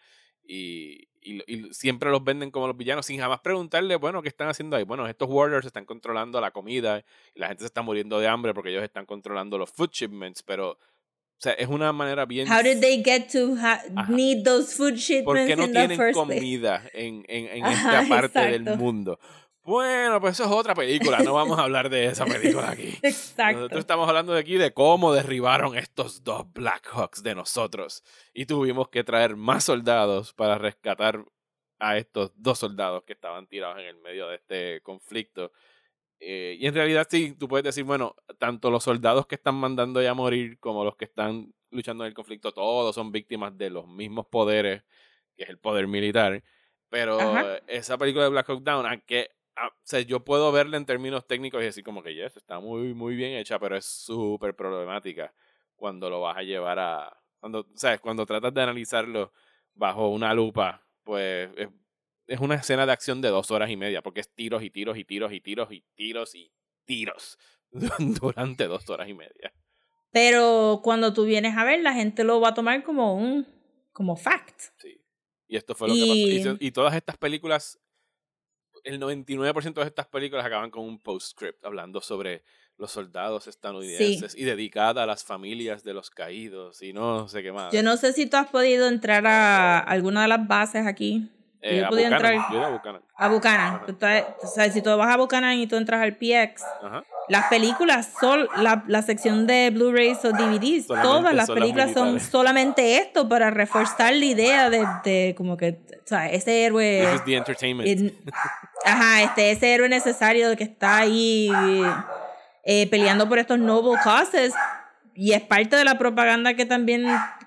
Y, y, y siempre los venden como los villanos sin jamás preguntarle, bueno, ¿qué están haciendo ahí? Bueno, estos warlords están controlando la comida y la gente se está muriendo de hambre porque ellos están controlando los food shipments, pero, o sea, es una manera bien... How did they get to need those food ¿Por shipments qué no in the tienen comida en, en, en Ajá, esta parte del mundo? Bueno, pues eso es otra película, no vamos a hablar de esa película aquí. *laughs* Exacto. Nosotros estamos hablando de aquí de cómo derribaron estos dos Black Hawks de nosotros. Y tuvimos que traer más soldados para rescatar a estos dos soldados que estaban tirados en el medio de este conflicto. Eh, y en realidad sí, tú puedes decir, bueno, tanto los soldados que están mandando ya a morir como los que están luchando en el conflicto, todos son víctimas de los mismos poderes, que es el poder militar. Pero Ajá. esa película de Black Hawk Down, aunque ah, o sea, yo puedo verla en términos técnicos y decir como que yes, está muy, muy bien hecha, pero es súper problemática cuando lo vas a llevar a... Cuando, ¿sabes? Cuando tratas de analizarlo bajo una lupa, pues es, es una escena de acción de dos horas y media, porque es tiros y tiros y tiros y tiros y tiros y tiros *laughs* durante dos horas y media. Pero cuando tú vienes a ver, la gente lo va a tomar como un como fact. Sí. Y esto fue lo que pasó. Y todas estas películas el 99% de estas películas acaban con un postscript hablando sobre los soldados estadounidenses y dedicada a las familias de los caídos y no sé qué más. Yo no sé si tú has podido entrar a alguna de las bases aquí. Eh, yo a podía Buchanan, entrar yo a Buchanan. a Buchanan. Estás- o sea, si tú vas a Buchanan y tú entras al PX, Ajá. las películas son la, la sección de Blu-rays o DVDs, Solamente todas las son las películas son solamente esto para reforzar la idea de, de como que, o sea, ese héroe This is the entertainment. en- ajá, este, ese héroe necesario que está ahí eh, peleando por estos noble causes y es parte de la propaganda que también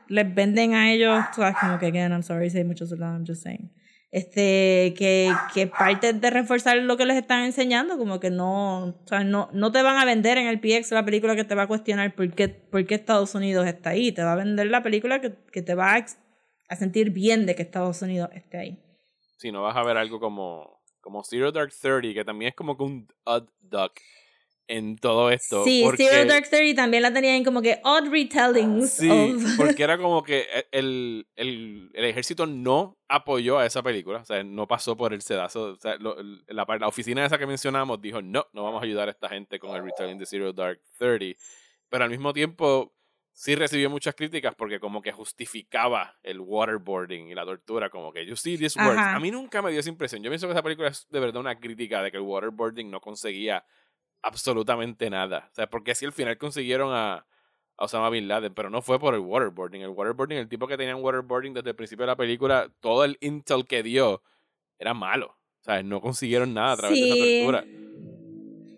les venden a ellos, o sea, como que, again, I'm sorry, muchos soldados, I'm just saying. Este, que, que parte de reforzar lo que les están enseñando, como que no, o sea, no, no te van a vender en el PX la película que te va a cuestionar por qué, por qué Estados Unidos está ahí, te va a vender la película que, que te va a, a sentir bien de que Estados Unidos esté ahí. Si no vas a ver algo como, como Zero Dark Thirty, que también es como que un odd duck en todo esto. Sí, porque, Zero Dark Thirty también la tenían como que odd retellings Sí, of... *laughs* porque era como que e, el, el, el ejército no apoyó a esa película, o sea, no pasó por el sedazo. O sea, lo- la, la oficina esa que mencionamos dijo, no, no vamos a ayudar a esta gente con el retelling de Zero Dark Thirty. Pero al mismo tiempo sí recibió muchas críticas porque como que justificaba el waterboarding y la tortura, como que you see this works. Ajá. A mí nunca me dio esa impresión. Yo pienso que esa película es de verdad una crítica de que el waterboarding no conseguía absolutamente nada. O sea, porque si al final consiguieron a, a Osama Bin Laden, pero no fue por el waterboarding. El waterboarding, el tipo que tenía un waterboarding desde el principio de la película, todo el intel que dio era malo. O sea, no consiguieron nada a través de Sí. esa tortura.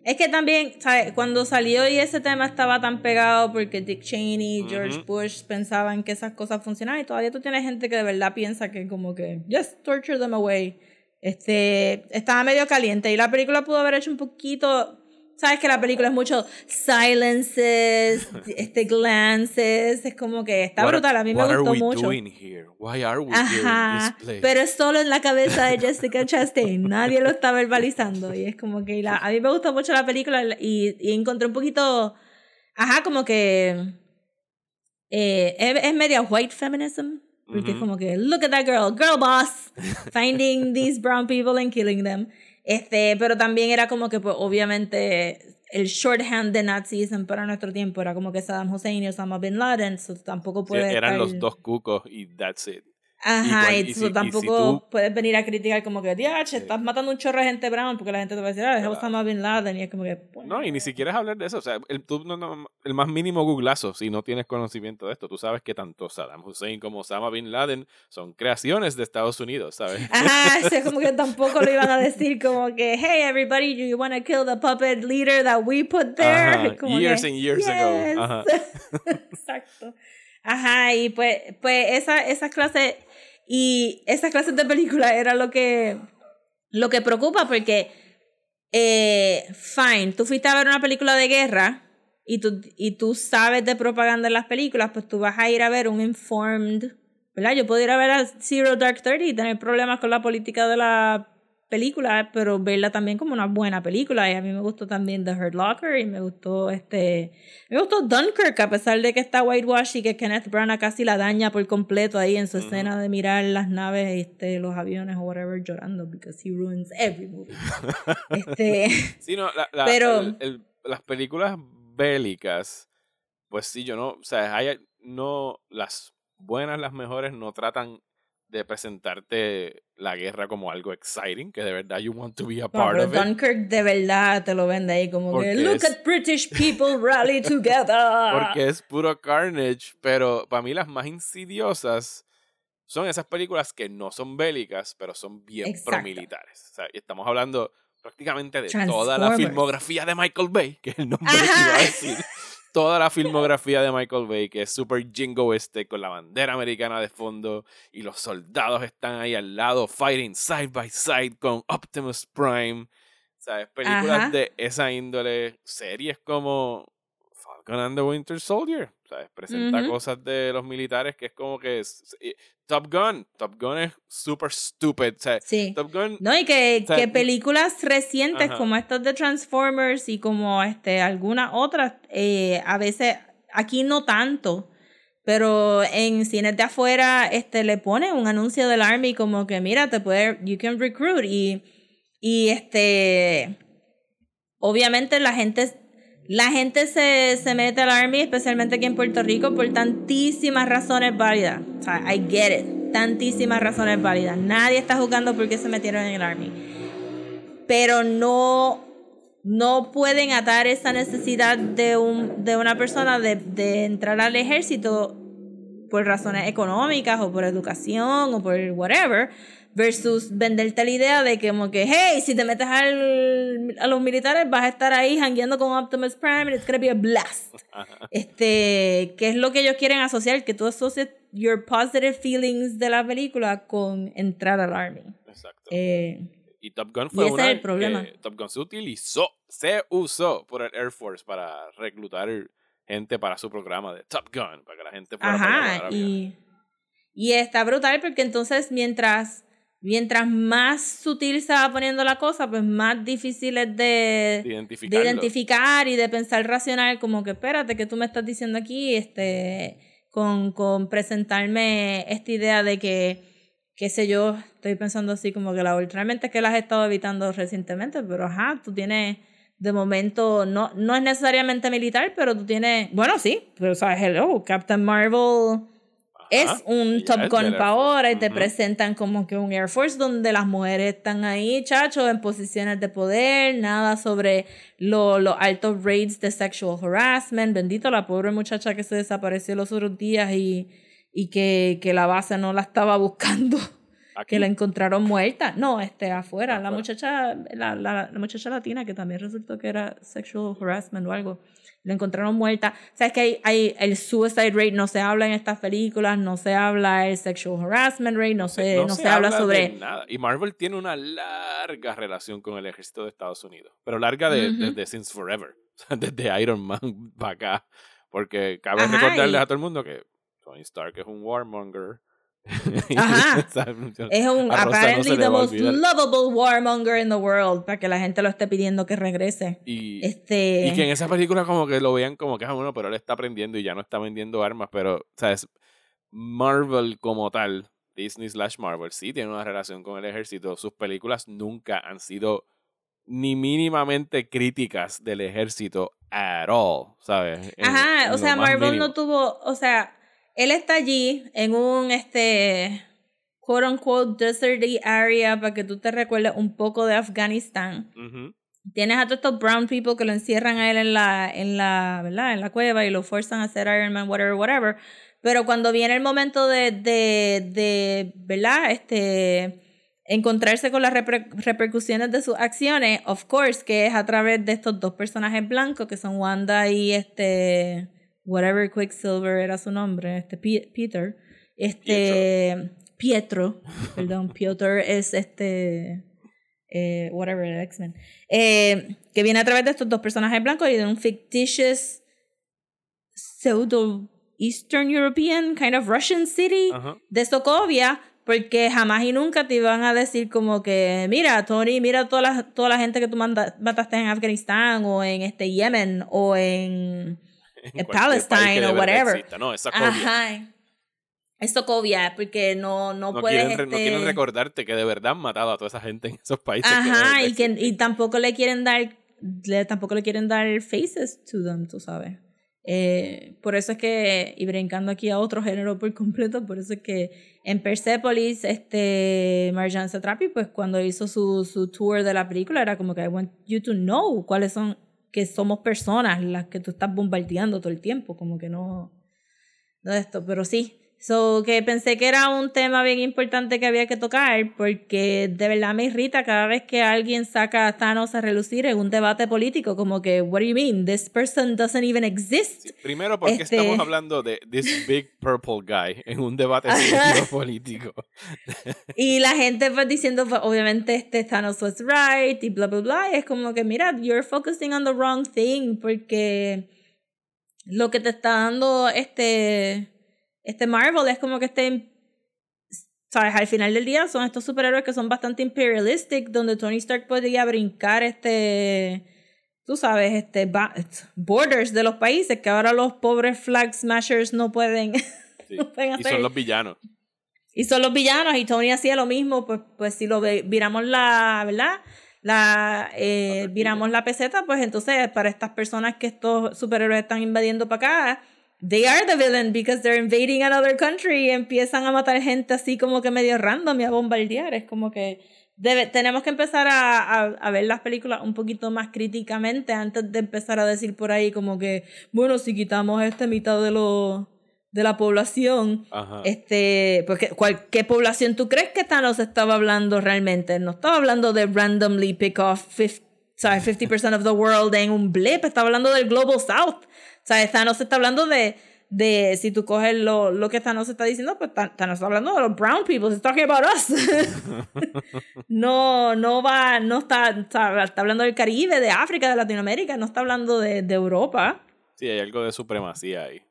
Es que también, ¿sabes? Cuando salió y ese tema estaba tan pegado porque Dick Cheney, George Ujú. Bush pensaban que esas cosas funcionaban y todavía tú tienes gente que de verdad piensa que como que just torture them away. Este, estaba medio caliente y la película pudo haber hecho un poquito, sabes que la película es mucho silences, *laughs* este glances, es como que está What brutal, a mí me gustó mucho. doing here? Why are we here in Ajá, pero es solo en la cabeza de Jessica Chastain, nadie lo está verbalizando y es como que la, a mí me gustó mucho la película y, y encontré un poquito, ajá, como que eh, es, es medio white feminism, porque es como que look at that girl, girl boss, finding these brown people and killing them, este, pero también era como que pues obviamente el shorthand de nazism para nuestro tiempo era como que Saddam Hussein y Osama Bin Laden, so tampoco Sí, puede eran estar- los dos cucos y that's it. Ajá, cual- y, y tú si- y si tampoco tú- puedes venir a criticar como que, diache, estás matando un chorro de gente brown, porque la gente te va a decir, ah, es Osama Bin Laden, y es como que, bueno. No, y ni siquiera es hablar de eso. O sea, el, tú no- no- el más mínimo googlazo, si no tienes conocimiento de esto, tú sabes que tanto Saddam Hussein como Osama Bin Laden son creaciones de Estados Unidos, ¿sabes? *laughs* Ajá, *laughs* o sea, como que tampoco lo iban a decir como que, hey, everybody, you wanna kill the puppet leader that we put there. Ajá, Como years que, and years ago, ajá. *laughs* Exacto. Ajá, y pues, pues esa, esas clases, y esas clases de películas era lo que, lo que preocupa porque, eh, fine, tú fuiste a ver una película de guerra y tú, y tú sabes de propaganda en las películas, pues tú vas a ir a ver un informed, ¿verdad? Yo puedo ir a ver a Zero Dark Thirty y tener problemas con la política de la película, pero verla también como una buena película. Y a mí me gustó también The Hurt Locker y me gustó este. Me gustó Dunkirk, a pesar de que está whitewash y que Kenneth Branagh casi la daña por completo ahí en su escena de mirar las naves, este, los aviones o whatever llorando, because he ruins every movie. *laughs* este. Sí, no, la- la- Pero- el- el- las películas bélicas, pues sí, yo no, o sea, hay, no, las buenas, las mejores, no tratan de presentarte la guerra como algo exciting, que de verdad you want to be a No, part pero of it. Dunkirk de verdad te lo vende ahí como Porque que look es- at British people rally *laughs* together. Porque es puro carnage, pero para mí las más insidiosas son esas películas que no son bélicas, pero son bien Exacto. promilitares. O sea, y estamos hablando prácticamente de toda la filmografía de Michael Bay, que es el nombre que iba a decir. *laughs* Toda la filmografía de Michael Bay, que es super jingo este, con la bandera americana de fondo, y los soldados están ahí al lado, fighting side by side con Optimus Prime. ¿Sabes? Películas Ajá. de esa índole, series como Falcon and the Winter Soldier, ¿sabes? Presenta cosas de los militares que es como que es- Top Gun, Top Gun es super stupid, sea, Sí. Top Gun No, y que, que películas recientes Ajá. como estas de Transformers y como este algunas otras, eh, a veces, aquí no tanto, pero en cines de afuera este, le ponen un anuncio del Army como que mira, te puede, you can recruit y Y este, obviamente la gente, la gente se, se mete al Army, especialmente aquí en Puerto Rico, por tantísimas razones válidas. O sea, I get it. Tantísimas razones válidas. Nadie está jugando porque se metieron en el Army. Pero no, no pueden atar esa necesidad de, un, de una persona de, de entrar al ejército por razones económicas o por educación o por whatever, versus venderte la idea de que como que, hey, si te metes al, a los militares vas a estar ahí jangueando con Optimus Prime and it's gonna be a blast. *laughs* este, que es lo que ellos quieren asociar, que tú asocias your positive feelings de la película con entrar al Army. Exacto. Eh, y Top Gun fue ese una es el problema. que Top Gun se utilizó, se usó por el Air Force para reclutar gente para su programa de Top Gun, para que la gente allá, Ajá, y, y está brutal porque entonces mientras, mientras más sutil se va poniendo la cosa, pues más difícil es de, de identificar y de pensar racional, como que espérate, que tú me estás diciendo aquí, este, con, con presentarme esta idea de que, qué sé yo, estoy pensando así como que la realmente es que la has estado evitando recientemente, pero ajá, tú tienes de momento, no, no es necesariamente militar, pero tú tienes, bueno, sí, pero sabes, hello, Captain Marvel es un Top es Gun para ahora y te presentan como que un Air Force donde las mujeres están ahí, chachos, en posiciones de poder, nada sobre lo- los altos rates de sexual harassment. Bendito la pobre muchacha que se desapareció los otros días y, y que, que la base no la estaba buscando, *laughs* Aquí, que la encontraron muerta. No, este, afuera. La Afuera. muchacha, la, la, la muchacha latina que también resultó que era sexual harassment o algo. La encontraron muerta. O sea, es que hay, hay el suicide rate, no se habla en estas películas, no se habla el sexual harassment rate, no se, no se, habla de sobre... nada. Y Marvel tiene una larga relación con el ejército de Estados Unidos. Pero larga de, Ujú. desde Since Forever. *laughs* Desde Iron Man *laughs* para acá. Porque cabe Ajá, recordarles y- a todo el mundo que Tony Stark es un warmonger. *laughs* Ajá. *laughs* Es un no apparently le the most lovable warmonger in the world para que la gente lo esté pidiendo que regrese. Y, Este... y que en esa película como que lo vean como que es bueno, pero él está aprendiendo y ya no está vendiendo armas. Pero, ¿sabes? Marvel como tal, Disney slash Marvel, sí tiene una relación con el ejército. Sus películas nunca han sido ni mínimamente críticas del ejército at all, ¿sabes? En- Ajá, en o sea, Marvel mínimo. no tuvo, o sea, él está allí en un, este, quote unquote, deserty area para que tú te recuerdes un poco de Afganistán. Tienes a todos estos brown people que lo encierran a él en la, en la, ¿verdad? En la cueva y lo fuerzan a hacer Iron Man, whatever, whatever. Pero cuando viene el momento de, de, de ¿verdad? Este, encontrarse con las reper- repercusiones de sus acciones, of course, que es a través de estos dos personajes blancos que son Wanda y este, whatever Quicksilver era su nombre, este Peter, este, Pietro, perdón, *laughs* Piotr es este, eh, whatever, X-Men, eh, que viene a través de estos dos personajes blancos y de un fictitious pseudo Eastern European kind of Russian city de Sokovia, porque jamás y nunca te iban a decir como que, mira, Tony, mira toda la, toda la gente que tú manda- mataste en Afganistán o en este Yemen o en, *laughs* En que Palestine o whatever. exista. No, esa copia. Ajá. Es Sokovia, porque no, no, No, puedes... quieren, re- no este, quieren recordarte que de verdad han matado a toda esa gente en esos países. que Ajá, verdad y, que, y tampoco le quieren dar, le, tampoco le quieren dar faces to them, tú sabes. Eh, por eso es que, y brincando aquí a otro género por completo, por eso es que en Persepolis, este, Marjan Satrapi, pues cuando hizo su, su tour de la película, era como que I want you to know cuáles son, que somos personas las que tú estás bombardeando todo el tiempo, como que no, no esto, pero sí. So, que pensé que era un tema bien importante que había que tocar, porque de verdad me irrita cada vez que alguien saca a Thanos a relucir en un debate político, como que, what do you mean? This person doesn't even exist. Sí, Primero, porque Este- estamos hablando de this big purple guy en un debate político? Y la gente pues diciendo, pues, obviamente, este Thanos was right, y bla, bla, bla. Y es como que, mira, you're focusing on the wrong thing, porque lo que te está dando este, este Marvel es como que este, sabes, al final del día son estos superhéroes que son bastante imperialistic, donde Tony Stark podría brincar este, tú sabes, este, borders de los países, que ahora los pobres flag smashers no pueden, *laughs* Sí. no pueden Y hacer. son los villanos. Y son los villanos y Tony hacía lo mismo, pues, pues si lo ve- viramos la, ¿verdad? la eh, viramos la peseta, pues entonces para estas personas que estos superhéroes están invadiendo para acá, they are the villain because they're invading another country y empiezan a matar gente así como que medio random y a bombardear. Es como que debe, tenemos que empezar a, a, a, ver las películas un poquito más críticamente antes de empezar a decir por ahí como que, bueno, si quitamos esta mitad de los de la población, Ajá. este, porque cuál, ¿qué población tú crees que Thanos estaba hablando realmente? No estaba hablando de randomly pick off 50, ¿sabes? 50% of the world en un blip, estaba hablando del Global South. O sea, Thanos está hablando de, de si tú coges lo, lo que Thanos está diciendo, pues Thanos está hablando de los brown people, he's talking about us. *laughs* no, no va, no está, está, está, hablando del Caribe, de África, de Latinoamérica, no está hablando de, de Europa. Sí, hay algo de supremacía ahí.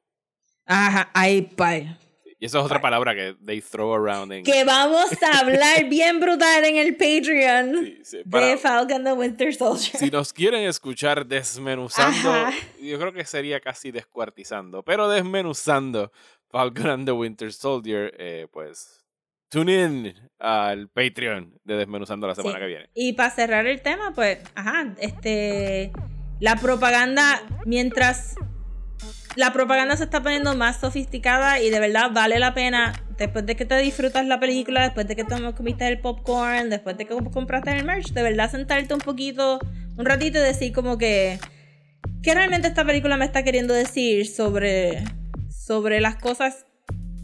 Ajá, ahí, pa. Y esa es otra palabra que they throw around. En... Que vamos a hablar bien brutal en el Patreon sí, sí, para, de Falcon the Winter Soldier. Si nos quieren escuchar desmenuzando, Ajá. yo creo que sería casi descuartizando, pero desmenuzando Falcon and the Winter Soldier, eh, pues tune in al Patreon de Desmenuzando la semana Sí. que viene. Y para cerrar el tema, pues, ajá, este, la propaganda, mientras la propaganda se está poniendo más sofisticada y de verdad vale la pena, después de que te disfrutas la película, después de que te comiste el popcorn, después de que compraste el merch, de verdad sentarte un poquito, un ratito y decir como que, ¿qué realmente esta película me está queriendo decir sobre, sobre las cosas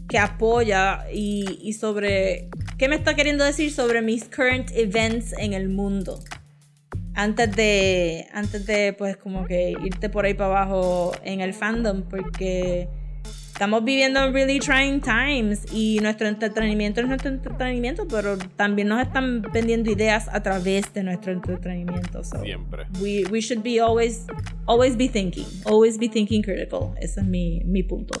que apoya y, y sobre qué me está queriendo decir sobre mis current events en el mundo? Antes de antes de pues como que irte por ahí para abajo en el fandom porque estamos viviendo en really trying times y nuestro entretenimiento es nuestro entretenimiento pero también nos están vendiendo ideas a través de nuestro entretenimiento. So Siempre. we, we should be always always be thinking always be thinking critical. Ese es mi, mi punto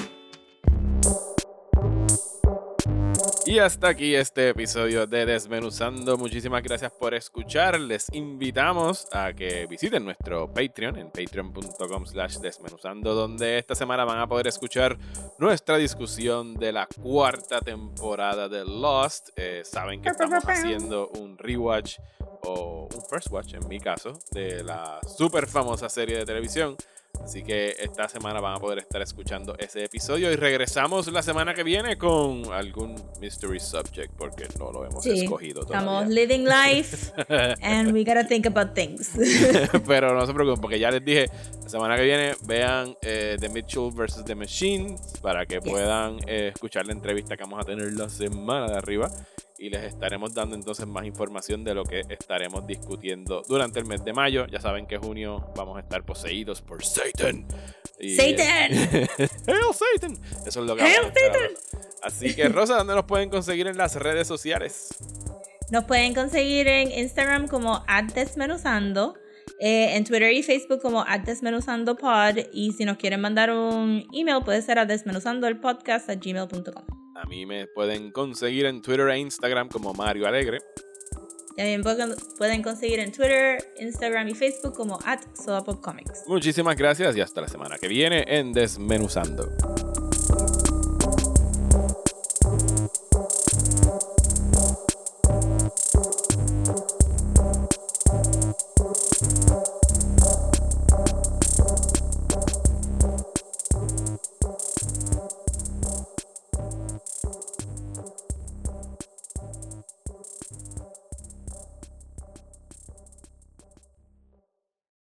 Y hasta aquí este episodio de Desmenuzando. Muchísimas gracias por escuchar. Les invitamos a que visiten nuestro Patreon en patreon.com slash desmenuzando, donde esta semana van a poder escuchar nuestra discusión de la cuarta temporada de Lost. Eh, saben que estamos haciendo un rewatch o un first watch, en mi caso, de la super famosa serie de televisión. Así que esta semana van a poder estar escuchando ese episodio y regresamos la semana que viene con algún mystery subject porque no lo hemos Sí, escogido estamos todavía. living life *laughs* and we gotta think about things *laughs* Pero no se preocupen porque ya les dije, la semana que viene vean eh, The Mitchell vs. The Machine para que Yes. puedan eh, escuchar la entrevista que vamos a tener la semana de arriba y les estaremos dando entonces más información de lo que estaremos discutiendo durante el mes de mayo. Ya saben que junio vamos a estar poseídos por Satan. Y- Satan. *laughs* Hail Satan. Eso es lo que vamos a estar hablando. Así que Rosa, ¿dónde nos pueden conseguir en las redes sociales? Nos pueden conseguir en Instagram como @desmenuzando, eh, en Twitter y Facebook como @desmenuzandopod y si nos quieren mandar un email puede ser a desmenuzandoelpodcast@gmail.com. A mí me pueden conseguir en Twitter e Instagram como Mario Alegre. También pueden pueden conseguir en Twitter, Instagram y Facebook como @soapopcomics. Muchísimas gracias y hasta la semana que viene en Desmenuzando.